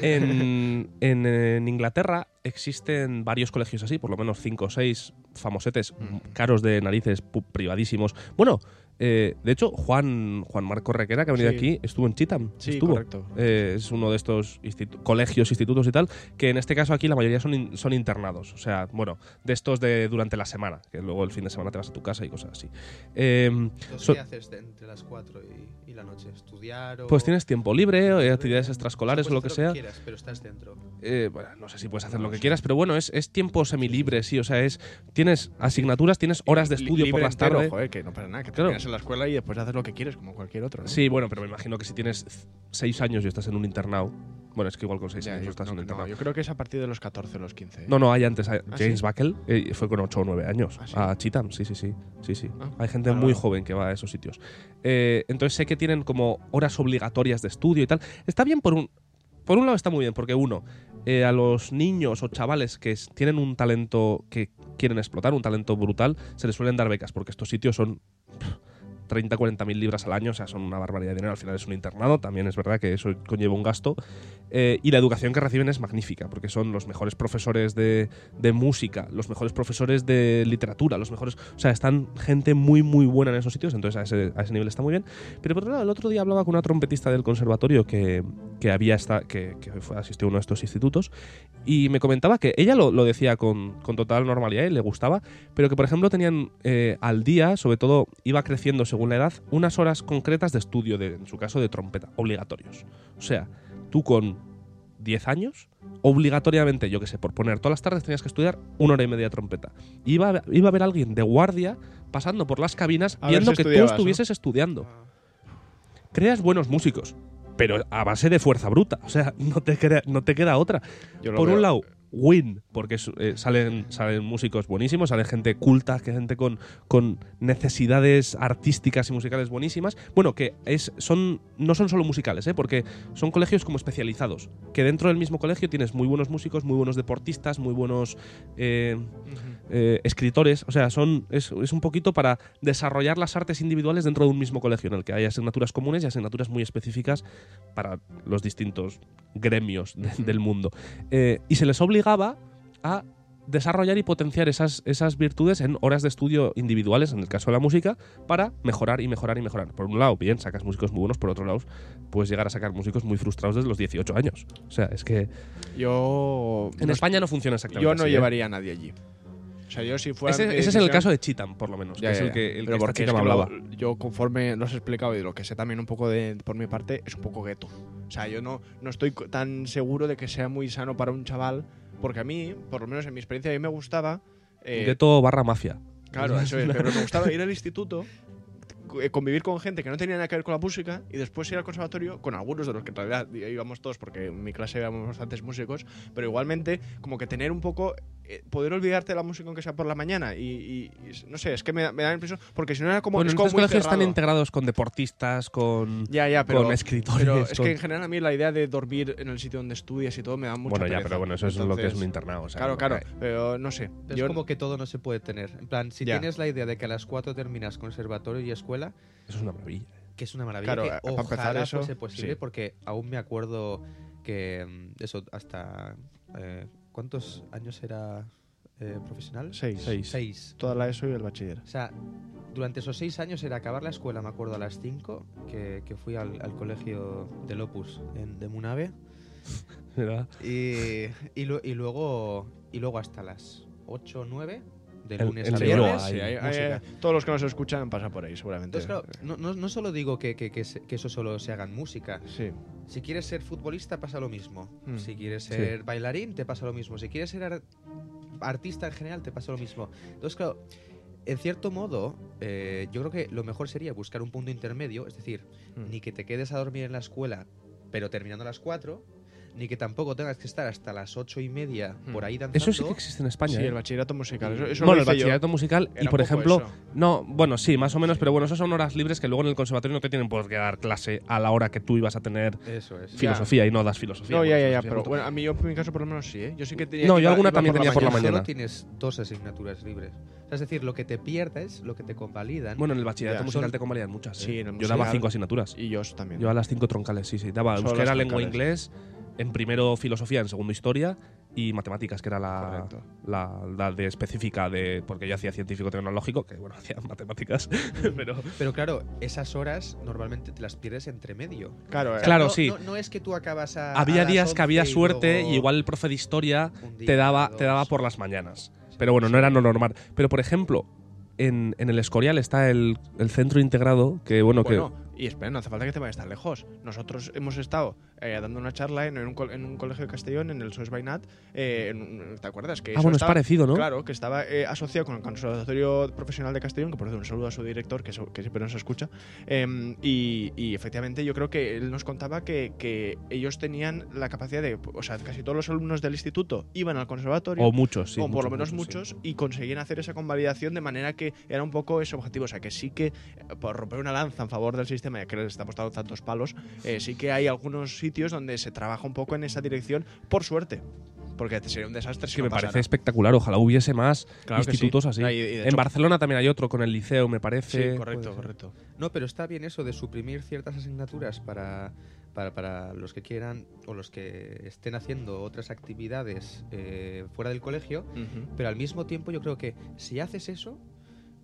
En, en, en Inglaterra existen varios colegios así, por lo menos cinco o seis famosetes Mm. caros de narices, privadísimos. Bueno, Eh, de hecho, Juan, Juan Marco Requera, que ha venido Sí. aquí, estuvo en Chitam. Sí, estuvo. correcto. Eh, es uno de estos institu- colegios, institutos y tal, que en este caso aquí la mayoría son, in- son internados. O sea, bueno, de estos de durante la semana, que luego el fin de semana te vas a tu casa y cosas así. Eh, So- ¿Qué haces de- entre las 4 y, y la noche? ¿Estudiar o...? pues tienes tiempo libre, eh, actividades O extraescolares o lo que sea. hacer quieras, pero estás dentro. Eh, bueno, no sé si puedes hacer lo que quieras, pero bueno, es, es tiempo semilibre, sí. O sea, es tienes asignaturas, tienes horas de estudio por las tardes. joder, que no pasa nada, que Claro. terminas en la escuela y después haces lo que quieres, como cualquier otro. ¿no? Sí, bueno, pero me imagino que si tienes seis años y estás en un internado. Bueno, es que igual con seis Ya, años yo, no estás en no, internado. yo creo que es a partir de los 14 o los 15. ¿eh? No, no, hay antes. hay- ¿Ah, James sí? Buckle eh, fue con 8 o 9 años ¿Ah, sí? a Cheatham. Sí, sí, sí. sí, sí. Ah, hay gente muy joven que va a esos sitios. Eh, entonces sé que tienen como horas obligatorias de estudio y tal. Está bien por un. Por un lado está muy bien, porque uno, a los niños o chavales que tienen un talento que quieren explotar, un talento brutal, se les suelen dar becas, porque estos sitios son pff, 30, 40 mil libras al año, o sea, son una barbaridad de dinero. Al final es un internado, también es verdad que eso conlleva un gasto. Eh, y la educación que reciben es magnífica, porque son los mejores profesores de, de música, los mejores profesores de literatura, los mejores. O sea, están gente muy, muy buena en esos sitios, entonces a ese, a ese nivel está muy bien. Pero por otro lado, el otro día hablaba con una trompetista del conservatorio que, que había esta, que, que fue, asistió a uno de estos institutos y me comentaba que ella lo, lo decía con, con total normalidad y le gustaba, pero que por ejemplo tenían eh, al día, sobre todo iba creciendo según la edad, unas horas concretas de estudio, de, en su caso de trompeta, obligatorios. O sea, tú con 10 años, obligatoriamente, yo que sé, por poner todas las tardes tenías que estudiar una hora y media de trompeta. Iba, a- iba a haber alguien de guardia pasando por las cabinas A viendo si que tú estuvieses estudiando. Creas buenos músicos, pero a base de fuerza bruta. O sea, no te, crea- no te queda otra. Por veo. un lado, win, porque eh, salen, salen músicos buenísimos, sale gente culta, que gente con, con necesidades artísticas y musicales buenísimas. Bueno, que es, son, no son solo musicales, ¿eh? porque son colegios como especializados. Que dentro del mismo colegio tienes muy buenos músicos, muy buenos deportistas, muy buenos eh, eh, escritores. O sea, son, es, es un poquito para desarrollar las artes individuales dentro de un mismo colegio, en el que hay asignaturas comunes y asignaturas muy específicas para los distintos gremios de- del mundo. Y se les obligaba a desarrollar y potenciar esas, esas virtudes en horas de estudio individuales, en el caso de la música, para mejorar y mejorar y mejorar. Por un lado, bien, sacas músicos muy buenos, por otro lado, puedes llegar a sacar músicos muy frustrados desde los 18 años. O sea, es que Yo. en no- España no funciona exactamente Yo no así, ¿eh? llevaría a nadie allí. O sea, yo si fuera. Ese, es el caso de Cheatham, por lo menos, Ya, que es el que, el que esta chica me lo- hablaba. yo, conforme lo has explicado y lo que sé también un poco de, por mi parte, es un poco gueto. O sea, yo no, no estoy tan seguro de que sea muy sano para un chaval, porque a mí, por lo menos en mi experiencia, a mí me gustaba. eh, Gueto barra mafia. Claro, eso es, pero me gustaba ir al instituto, eh, convivir con gente que no tenía nada que ver con la música y después ir al conservatorio con algunos de los que en realidad íbamos todos porque en mi clase íbamos bastantes músicos, pero igualmente como que tener un poco, eh, poder olvidarte de la música aunque sea por la mañana y, y- y no sé, es que me, da- me da la impresión, porque si no era como... bueno, es como colegios están integrados con deportistas, con, Ya, ya, pero, con escritores. pero es con- que en general a mí la idea de dormir en el sitio donde estudias y todo me da mucha Bueno, ya, pero bueno, eso es lo que es un internado. o sea, Claro, claro, pero no sé. Yo- es como que todo no se puede tener. En plan, si Ya. tienes la idea de que a las 4 terminas conservatorio y escuela, Eso es una maravilla. que es una maravilla, Claro, que eh, para empezar ojalá eso, fuese posible, sí. porque aún me acuerdo que mm, eso, hasta... eh, ¿Cuántos años era eh, profesional? Seis. Seis. Seis. Toda la ESO y el bachiller. O sea, durante esos seis años era acabar la escuela, me acuerdo, a las 5, que, que fui al, al colegio del Opus en, de Munave. ¿Verdad? Y, y, lu- y luego, y luego hasta las 8 o 9, de El- lunes el a viernes. Sí, hay- hay- música. todos los que nos escuchan pasan por ahí, seguramente. Entonces, claro, no, no, no solo digo que, que, que se- que eso solo se haga en música. Sí. Si quieres ser futbolista, pasa lo mismo. Mm. Si quieres Sí. ser bailarín, te pasa lo mismo. Si quieres ser ar- artista en general, te pasa lo mismo. Entonces, claro, en cierto modo, eh, yo creo que lo mejor sería buscar un punto intermedio, es decir, Mm. ni que te quedes a dormir en la escuela, pero terminando a las 4, ni que tampoco tengas que estar hasta las ocho y media Mm. por ahí danzando. Eso sí que existe en España. Sí, ¿eh? el bachillerato musical. Eso, eso bueno, lo el hice yo. bachillerato musical y Era por un poco ejemplo, eso. no, bueno, sí, más o menos, pero bueno, eso son horas libres que luego en el conservatorio no te tienen por qué dar clase a la hora que tú ibas a tener Eso es. filosofía y no das filosofía. No, ya, bueno, ya, ya. filosofía Pero no. bueno, a mí yo en mi caso por lo menos sí, ¿eh? Yo sí que tenía. No, yo iba- alguna iba también tenía por la Solo mañana. tienes dos asignaturas libres. O sea, es decir, lo que te pierdes, lo que te convalidan. Bueno, en el bachillerato Ya, musical son- te convalidan muchas. ¿eh? Sí, en el Yo daba cinco asignaturas. Y yo también. Yo a las cinco troncales, sí, sí. Daba Solo euskera, lengua inglés, en primero filosofía, en segundo historia y matemáticas, que era la, la, la de específica de. Porque yo hacía científico tecnológico, que bueno, hacía matemáticas, pero. Pero claro, esas horas normalmente te las pierdes entre medio. Claro, eh, Claro, no, sí. No, no es que tú acabas a. Había a días que había 11 y suerte luego y igual el profe de historia día, te daba, dos. te daba por las mañanas. Pero bueno, no era lo normal. Pero por ejemplo, en, en el Escorial está el, el centro integrado, que bueno, Bueno, y espera, no hace falta que te vayas tan lejos. Nosotros hemos estado eh, dando una charla en, un, col- en un colegio de Castellón, en el SOS Bainat. eh, en un- ¿Te acuerdas? Que. Ah, eso bueno, es estaba- parecido, ¿no? Claro, que estaba eh, asociado con el Conservatorio Profesional de Castellón, que por cierto un saludo a su director, que, so- que siempre nos escucha. Em, y, y efectivamente yo creo que él nos contaba que, que ellos tenían la capacidad de, o sea, casi todos los alumnos del instituto iban al conservatorio. O muchos, sí. o por lo muchos, menos muchos, sí. muchos, y conseguían hacer esa convalidación de manera que era un poco ese objetivo. O sea, que sí que, eh, por romper una lanza en favor del sistema, ya que les estamos dando tantos palos, eh, sí que hay algunos sitios donde se trabaja un poco en esa dirección, por suerte. Porque sería un desastre Es si que no me parece espectacular. Ojalá hubiese más Claro institutos sí. así. Y- y de en hecho- Barcelona también hay otro con el liceo, me Sí, parece. correcto, Puede ser. correcto. No, pero está bien eso de suprimir ciertas asignaturas para, para, para los que quieran o los que estén haciendo otras actividades eh, fuera del colegio, pero al mismo tiempo yo creo que si haces eso,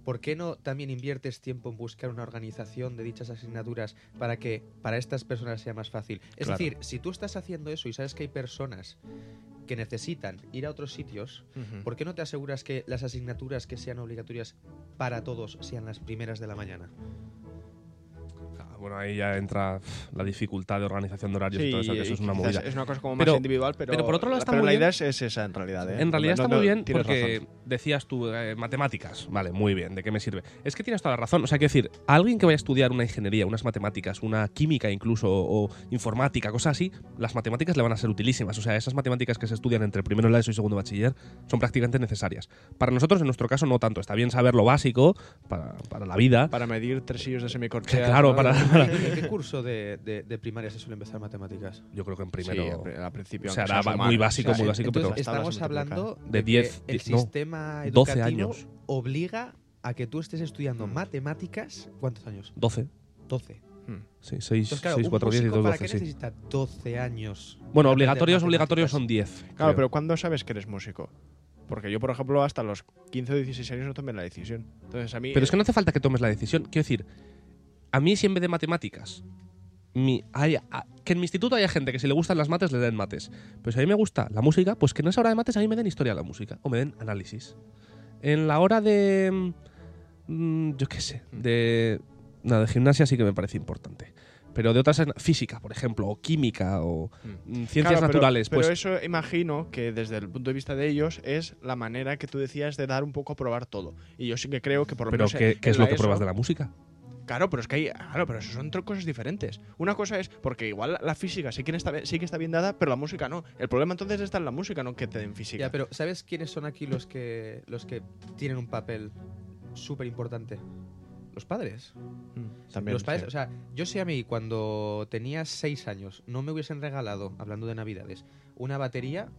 ¿por qué no también inviertes tiempo en buscar una organización de dichas asignaturas para que para estas personas sea más fácil? Es Claro. decir, si tú estás haciendo eso y sabes que hay personas que necesitan ir a otros sitios. ¿por qué no te aseguras que las asignaturas que sean obligatorias para todos sean las primeras de la mañana? Ah, Bueno, ahí ya entra la dificultad de organización de horarios y todo eso, que eso es una movida. Es una cosa como Pero- más individual, pero, pero por otro lado está pero muy la bien. idea es, es esa en realidad. ¿eh? En realidad No, está no, muy bien porque razón. Decías tú, eh, matemáticas, vale, muy bien, ¿de qué me sirve? Es que tienes toda la razón, o sea, quiero decir, a alguien que vaya a estudiar una ingeniería, unas matemáticas, una química incluso, o informática, cosas así, las matemáticas le van a ser utilísimas, o sea, esas matemáticas que se estudian entre primero de la ESO y segundo de bachiller son prácticamente necesarias. Para nosotros, en nuestro caso, no tanto, está bien saber lo básico para, para la vida. Para medir tresillos de semicorchea. Claro, ¿no? para- ¿En qué curso de, de- de primaria se suele empezar matemáticas? Yo creo que en Sí, primero... pri- al principio. o sea, era muy básico, O sea, muy básico, Entonces, pero- estamos hablando De que 10, el no, sistema 12 educativo años. obliga a que tú estés estudiando Mm. matemáticas. ¿Cuántos años? 12. 12. Hmm. Sí, 6, Entonces, claro, 6 un 4, 10 y músico, 2, ¿para 12, qué sí. necesita 12 años? Bueno, para obligatorios, obligatorios son 10. Claro, creo. pero ¿cuándo sabes que eres músico? Porque yo, por ejemplo, hasta los 15 o 16 años no tomé la decisión. Entonces, a mí. Pero es que no hace falta que tomes la decisión. Quiero decir, a mí si en vez de matemáticas, mi, hay- a- que en mi instituto haya gente que si le gustan las mates le den mates. Pero si a mí me gusta la música, pues que en esa hora de mates a mí me den historia de la música o me den análisis. En la hora de... mm, yo qué sé, de... Nada, de gimnasia sí que me parece importante. Pero de otras, física, por ejemplo, o química, o Mm. mm, ciencias Claro, pero- naturales, pero, pues eso imagino que desde el punto de vista de ellos es la manera que tú decías de dar un poco a probar todo. Y yo sí que creo que por lo pero menos. ¿qué, en qué es lo que ESO pruebas de la música? Claro, pero es que hay. Claro, pero eso son cosas diferentes. Una cosa es. Porque igual la física sí que, está, sí que está bien dada, pero la música no. El problema entonces está en la música, no que te den física. Ya, pero ¿sabes quiénes son aquí los que, los que tienen un papel súper importante? Los padres. Mm, también. los padres, sí. o sea, yo sé a mí cuando tenía seis años no me hubiesen regalado, hablando de navidades, una batería,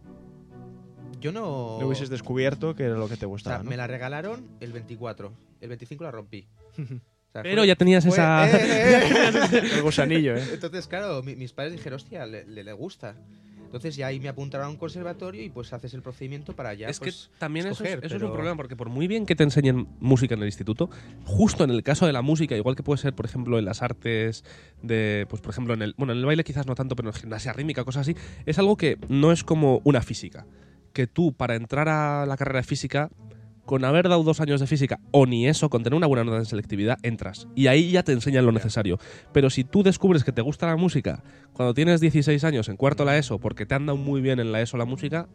yo no... No hubieses descubierto que era lo que te o sea, gustaba. ¿no? me la regalaron el 24, el 25 la rompí. Sea, Pero fue- ya tenías fue- esa... ¡Eh! El gusanillo, ¿eh? Entonces, claro, mi- mis padres dijeron, hostia, le, le- le gusta. Entonces ya ahí me apuntaron a un conservatorio y pues haces el procedimiento para ya es pues, que también eso, es, eso es un problema, porque por muy bien que te enseñen música en el instituto, justo en el caso de la música, igual que puede ser, por ejemplo, en las artes de, pues por ejemplo, en el, bueno, en el baile quizás no tanto, pero en gimnasia rítmica, cosas así, es algo que no es como una física. Que tú, para entrar a la carrera de física, con haber dado dos años de física, o ni eso, con tener una buena nota en selectividad, entras. Y ahí ya te enseñan lo necesario. Pero si tú descubres que te gusta la música cuando tienes 16 años en cuarto la ESO, porque te han dado muy bien en la ESO la música,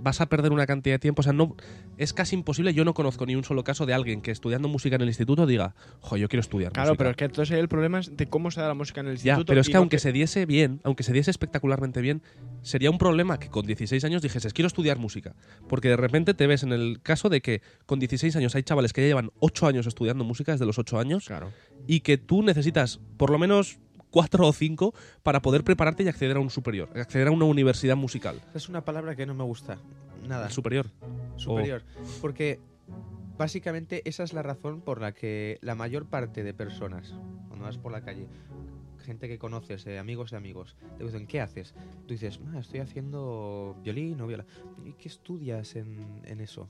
vas a perder una cantidad de tiempo. O sea, no, es casi imposible. Yo no conozco ni un solo caso de alguien que estudiando música en el instituto diga, jo, yo quiero estudiar Claro, música". pero es que entonces ahí el problema es de cómo se da la música en el Ya, instituto. pero es que aunque se diese bien, aunque se diese espectacularmente bien, sería un problema que con 16 años dijeses, quiero estudiar música. Porque de repente te ves en el caso de que con 16 años hay chavales que ya llevan 8 años estudiando música, desde los 8 años, Claro. y que tú necesitas por lo menos 4 o 5 para poder prepararte y acceder a un superior, acceder a una universidad musical. Es una palabra que no me gusta. Nada. Superior. superior. Porque básicamente esa es la razón por la que la mayor parte de personas, cuando vas por la calle, gente que conoces, eh, amigos de amigos, te dicen, ¿qué haces? Tú dices, ah, estoy haciendo violín o viola. ¿Y qué estudias en, en eso?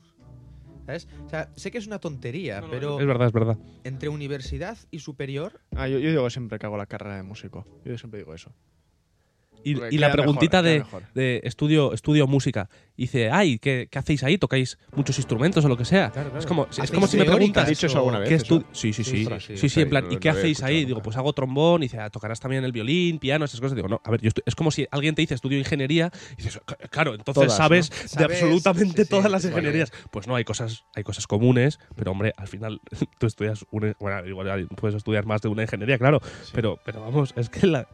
¿Sabes? O sea, sé que es una tontería, pero Es verdad, es verdad. entre universidad y superior, Ah, yo, yo digo siempre que hago la carrera de músico. Yo siempre digo eso. Y, la preguntita mejor, de, estudio, estudio música. Y dice, ay, ¿qué, qué hacéis ahí? ¿Tocáis muchos instrumentos o lo que sea? Claro, claro. Es como, es como si me preguntas. ¿Has dicho eso alguna vez? ¿Qué eso? Sí, sí, sí. Ostras, Sí, sí. sí, en plan, ¿y qué hacéis ahí? Digo, pues hago trombón. Y dice, ah, tocarás también el violín, piano, esas cosas. Digo, no, a ver, yo es como si alguien te dice estudio ingeniería. Y dices, "C- claro, entonces Todas, sabes ¿no? de Sabes, absolutamente sí, todas las ingenierías. Pues no, hay cosas, hay cosas comunes, pero hombre, al final tú estudias una. Bueno, igual puedes estudiar más de una ingeniería, claro. Pero, pero vamos, es que la.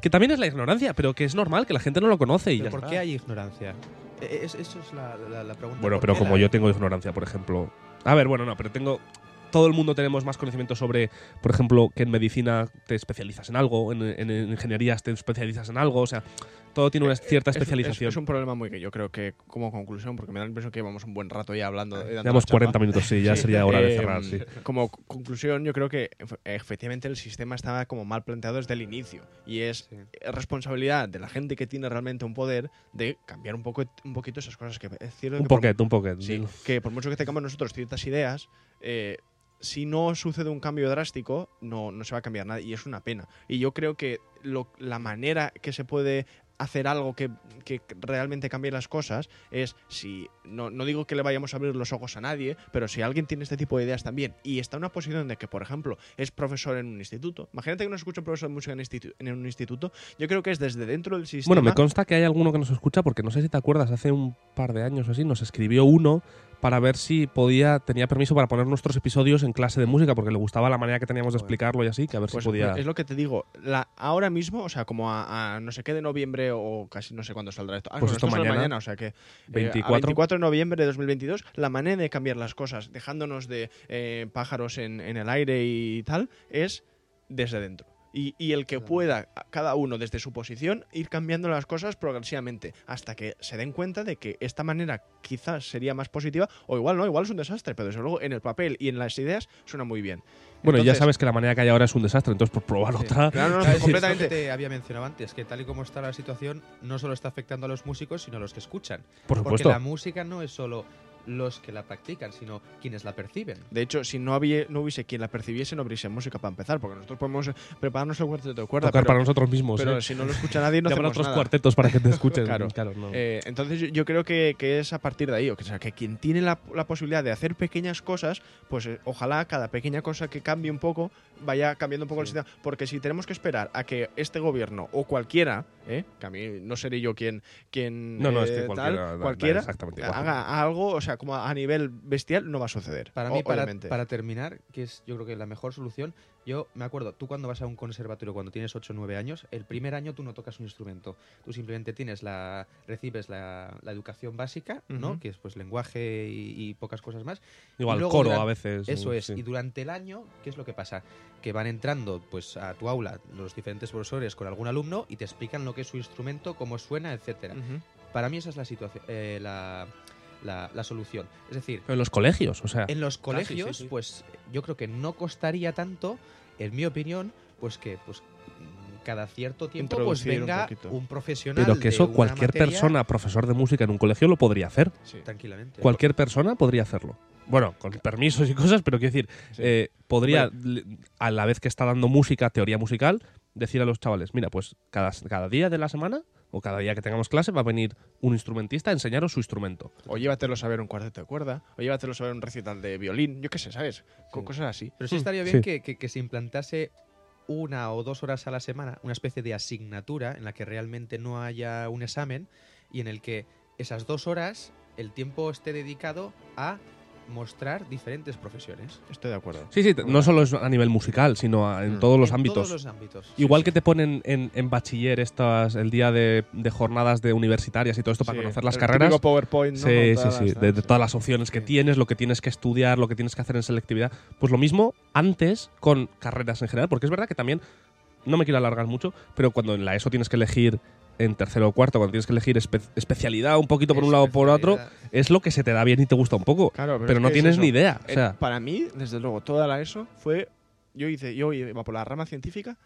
Que también es la ignorancia, pero que es normal, que la gente no lo conoce y ¿pero ya ¿por está. qué hay ignorancia? E- es- eso es la, la- la pregunta. Bueno, ¿por pero como la yo tengo ignorancia, por ejemplo. A ver, bueno, no, pero tengo. Todo el mundo tenemos más conocimiento sobre, por ejemplo, que en medicina te especializas en algo, en, en- en ingenierías te especializas en algo, o sea, todo tiene una cierta Es- es- especialización. Es, un problema muy que yo creo que, como conclusión, porque me da la impresión que llevamos un buen rato ya hablando. Llevamos la chapa. 40 minutos, sí, ya sería hora de Eh, cerrar, sí. Como conclusión, yo creo que efe- efectivamente el sistema estaba como mal planteado desde el inicio. Y es Sí. responsabilidad de la gente que tiene realmente un poder de cambiar un, poco, un poquito esas cosas. Que es cierto Un que por- poquet, un poquet. Sí, que por mucho que tengamos nosotros ciertas ideas, eh, si no sucede un cambio drástico, no, no se va a cambiar nada y es una pena. Y yo creo que lo- la manera que se puede hacer algo que, que realmente cambie las cosas es si, no, no digo que le vayamos a abrir los ojos a nadie, pero si alguien tiene este tipo de ideas también y está en una posición de que, por ejemplo, es profesor en un instituto, imagínate que nos escucha un profesor de música en, institu- en un instituto, yo creo que es desde dentro del sistema... Bueno, me consta que hay alguno que nos escucha, porque no sé si te acuerdas, hace un par de años o así, nos escribió uno para ver si podía, tenía permiso para poner nuestros episodios en clase de música, porque le gustaba la manera que teníamos de explicarlo y así, que a ver Pues si podía. es lo que te digo. La, ahora mismo, o sea, como a, a no sé qué de noviembre o casi no sé cuándo saldrá esto. Ah, Pues esto mañana. o sea que. eh, a 24. 24 de noviembre de 2022, la manera de cambiar las cosas, dejándonos de eh, pájaros en, en el aire y tal, es desde dentro. Y, y el que Claro. pueda, cada uno desde su posición, ir cambiando las cosas progresivamente hasta que se den cuenta de que esta manera quizás sería más positiva, o igual no, igual es un desastre, pero desde luego en el papel y en las ideas suena muy bien. Bueno, ya Entonces- sabes que la manera que hay ahora es un desastre, entonces por probar Sí. otra. Claro, no, no, completamente. lo que te había mencionado antes, que tal y como está la situación, no solo está afectando a los músicos, sino a los que escuchan. Por Porque supuesto. la música no es solo los que la practican, sino quienes la perciben. De hecho, si no, había, no hubiese quien la percibiese, no habría música para empezar, porque nosotros podemos prepararnos el cuarteto de cuerda, Tocar pero, para nosotros mismos. pero ¿eh? si no lo escucha nadie, no Llamar a hacemos otros nada. cuartetos para que te escuchen. Claro. no. Eh, entonces yo, yo creo que, que es a partir de ahí, o sea, que quien tiene la, la posibilidad de hacer pequeñas cosas, pues eh, ojalá cada pequeña cosa que cambie un poco vaya cambiando un poco el Sí. sistema. Porque si tenemos que esperar a que este gobierno o cualquiera, eh, que a mí no seré yo quien, quien No, no, es que tal, cualquiera da- da cualquiera haga algo, o sea, como a nivel bestial, no va a suceder. Para mí, para, terminar, que es yo creo que la mejor solución, yo me acuerdo, tú cuando vas a un conservatorio cuando tienes 8 o 9 años, el primer año tú no tocas un instrumento, tú simplemente tienes la recibes la, la educación básica, ¿no? Que es pues lenguaje y, y pocas cosas más. Igual, luego coro a veces. Eso mm, es. sí. Y durante el año, ¿qué es lo que pasa? Que van entrando pues a tu aula los diferentes profesores con algún alumno y te explican lo que es su instrumento, cómo suena, etcétera. Para mí esa es la situación, eh, la, la- la solución. Es decir, Pero en los colegios, o sea. en los sí, colegios, sí. pues yo creo que no costaría tanto, en mi opinión, pues que pues cada cierto tiempo pues un venga un, profesional Pero que de eso una cualquier materia persona, profesor de música en un colegio, lo podría hacer. Sí. tranquilamente. Cualquier persona podría hacerlo. Bueno, con permisos y cosas, pero quiero decir, Sí. eh, podría, a la vez que está dando música, teoría musical, decir a los chavales, mira, pues cada, cada día de la semana o cada día que tengamos clase va a venir un instrumentista a enseñaros su instrumento. O llévatelos a ver un cuarteto de cuerda, o llévatelos a ver un recital de violín, yo qué sé, ¿sabes? Con Sí. cosas así. Pero sí Mm, estaría bien sí. que, que- que se implantase una o dos horas a la semana, una especie de asignatura en la que realmente no haya un examen y en el que esas dos horas el tiempo esté dedicado a mostrar diferentes profesiones. Estoy de acuerdo. Sí, sí, no solo es a nivel musical, sino a- en Mm. todos los en ámbitos. todos los ámbitos. Igual sí. que te ponen en, en bachiller estas, el día de, de jornadas de universitarias y todo esto para Sí, conocer las el carreras. típico PowerPoint, ¿no? Sí, sí, sí. De, de todas las opciones que Sí. tienes, lo que tienes que estudiar, lo que tienes que hacer en selectividad. Pues lo mismo antes con carreras en general, porque es verdad que también, no me quiero alargar mucho, pero cuando en la ESO tienes que elegir en tercero o cuarto, cuando tienes que elegir espe- especialidad un poquito por un lado o por otro, es lo que se te da bien y te gusta un poco. Claro, pero es no tienes eso. ni idea. O Eh, sea, para mí, desde luego, toda la ESO fue. Yo hice, yo iba por la rama científica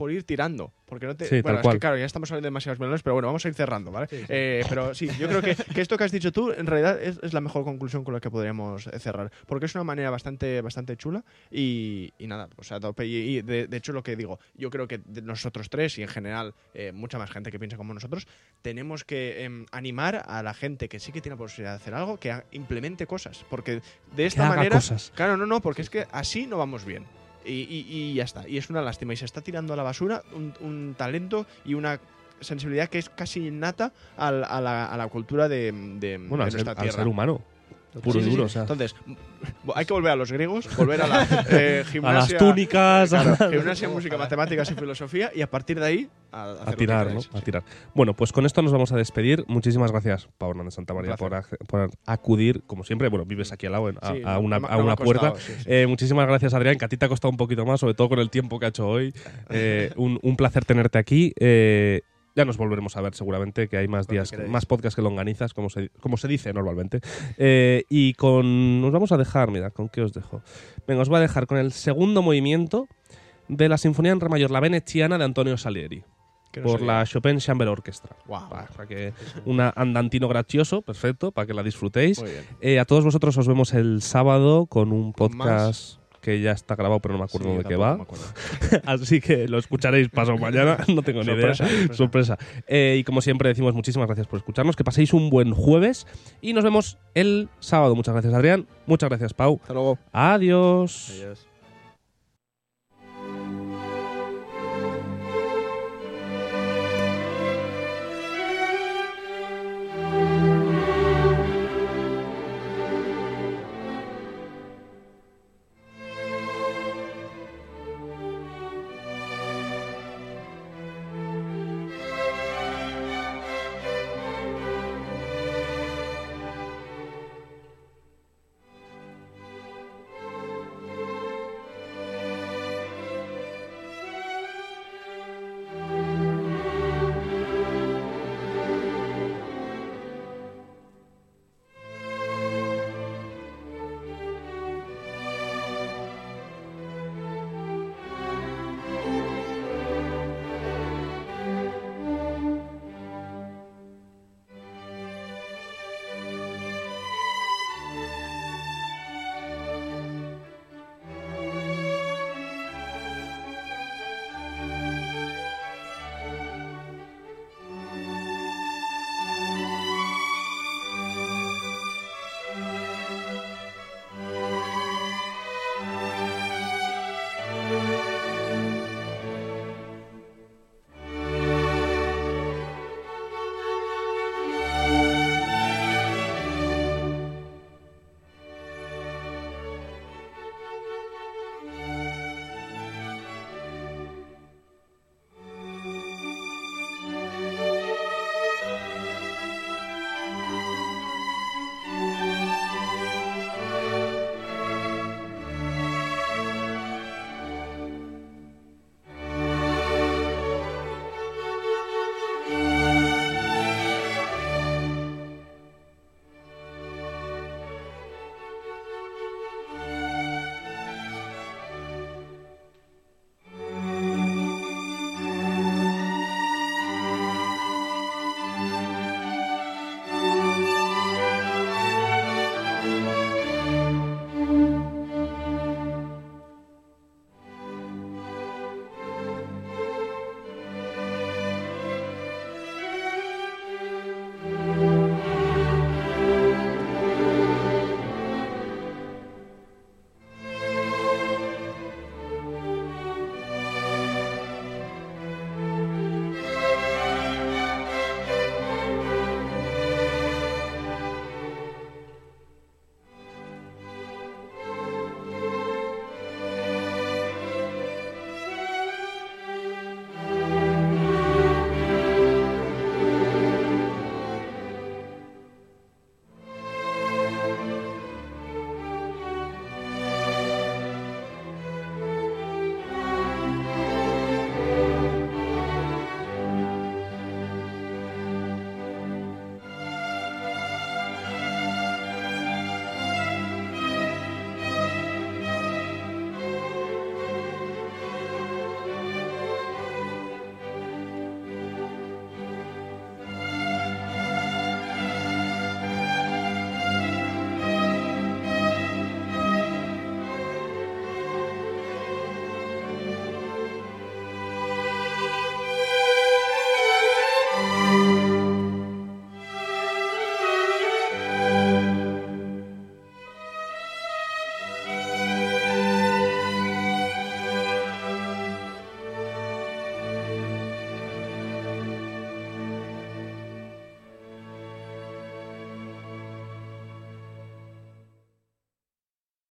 por ir tirando. Porque no te, Sí, bueno, es cual. que claro, ya estamos hablando de demasiados melones, pero bueno, vamos a ir cerrando, ¿vale? Sí, sí. Eh, pero sí, yo creo que, que esto que has dicho tú, en realidad, es, es la mejor conclusión con la que podríamos eh, cerrar. Porque es una manera bastante, bastante chula y, y nada, o sea, a tope. Y, y de, de hecho, lo que digo, yo creo que nosotros tres y en general eh, mucha más gente que piensa como nosotros, tenemos que em, animar a la gente que sí que tiene la posibilidad de hacer algo, que implemente cosas. Porque de esta haga manera. cosas. Claro, no, no, porque es que así no vamos bien. Y, y- y ya está. Y es una lástima. Y se está tirando a la basura un, un talento y una sensibilidad que es casi innata al- a, la, a la cultura de, de- Bueno, de al ser humano. Puro Sí, y duro. sí. o sea, Entonces, hay que volver a los griegos, volver a la eh, a las túnicas, a- claro, gimnasia, música, matemáticas y filosofía, y a partir de ahí a, a tirar, ¿no? A tirar. Bueno, pues con esto nos vamos a despedir. Muchísimas gracias, Pau Hernández Santa María, por, acudir, como siempre. Bueno, vives aquí al lado, en- a, Sí, a una, no a una puerta. Eh, muchísimas gracias, Adrián, que a ti te ha costado un poquito más, sobre todo con el tiempo que ha hecho hoy. Eh, un, un placer tenerte aquí. Ya nos volveremos a ver seguramente, que hay más días, más podcasts que longanizas, como se, como se dice normalmente. Eh, y con... Nos vamos a dejar, mira, ¿con qué os dejo? Venga, os voy a dejar con el segundo movimiento de la Sinfonía en Re mayor, la Veneciana de Antonio Salieri, no por la Chopin Chamber Orchestra. Pa- para que una andantino gracioso, perfecto, para que la disfrutéis. Muy bien. Eh, a todos vosotros os vemos el sábado con un podcast que ya está grabado, pero no me acuerdo Sí, de qué va. Así que lo escucharéis pasado mañana, no tengo ni Sorpresa, idea. sorpresa. Sorpresa. Eh, y como siempre decimos muchísimas gracias por escucharnos, que paséis un buen jueves y nos vemos el sábado. Muchas gracias Adrián, muchas gracias Pau. Hasta luego. Adiós. Adiós.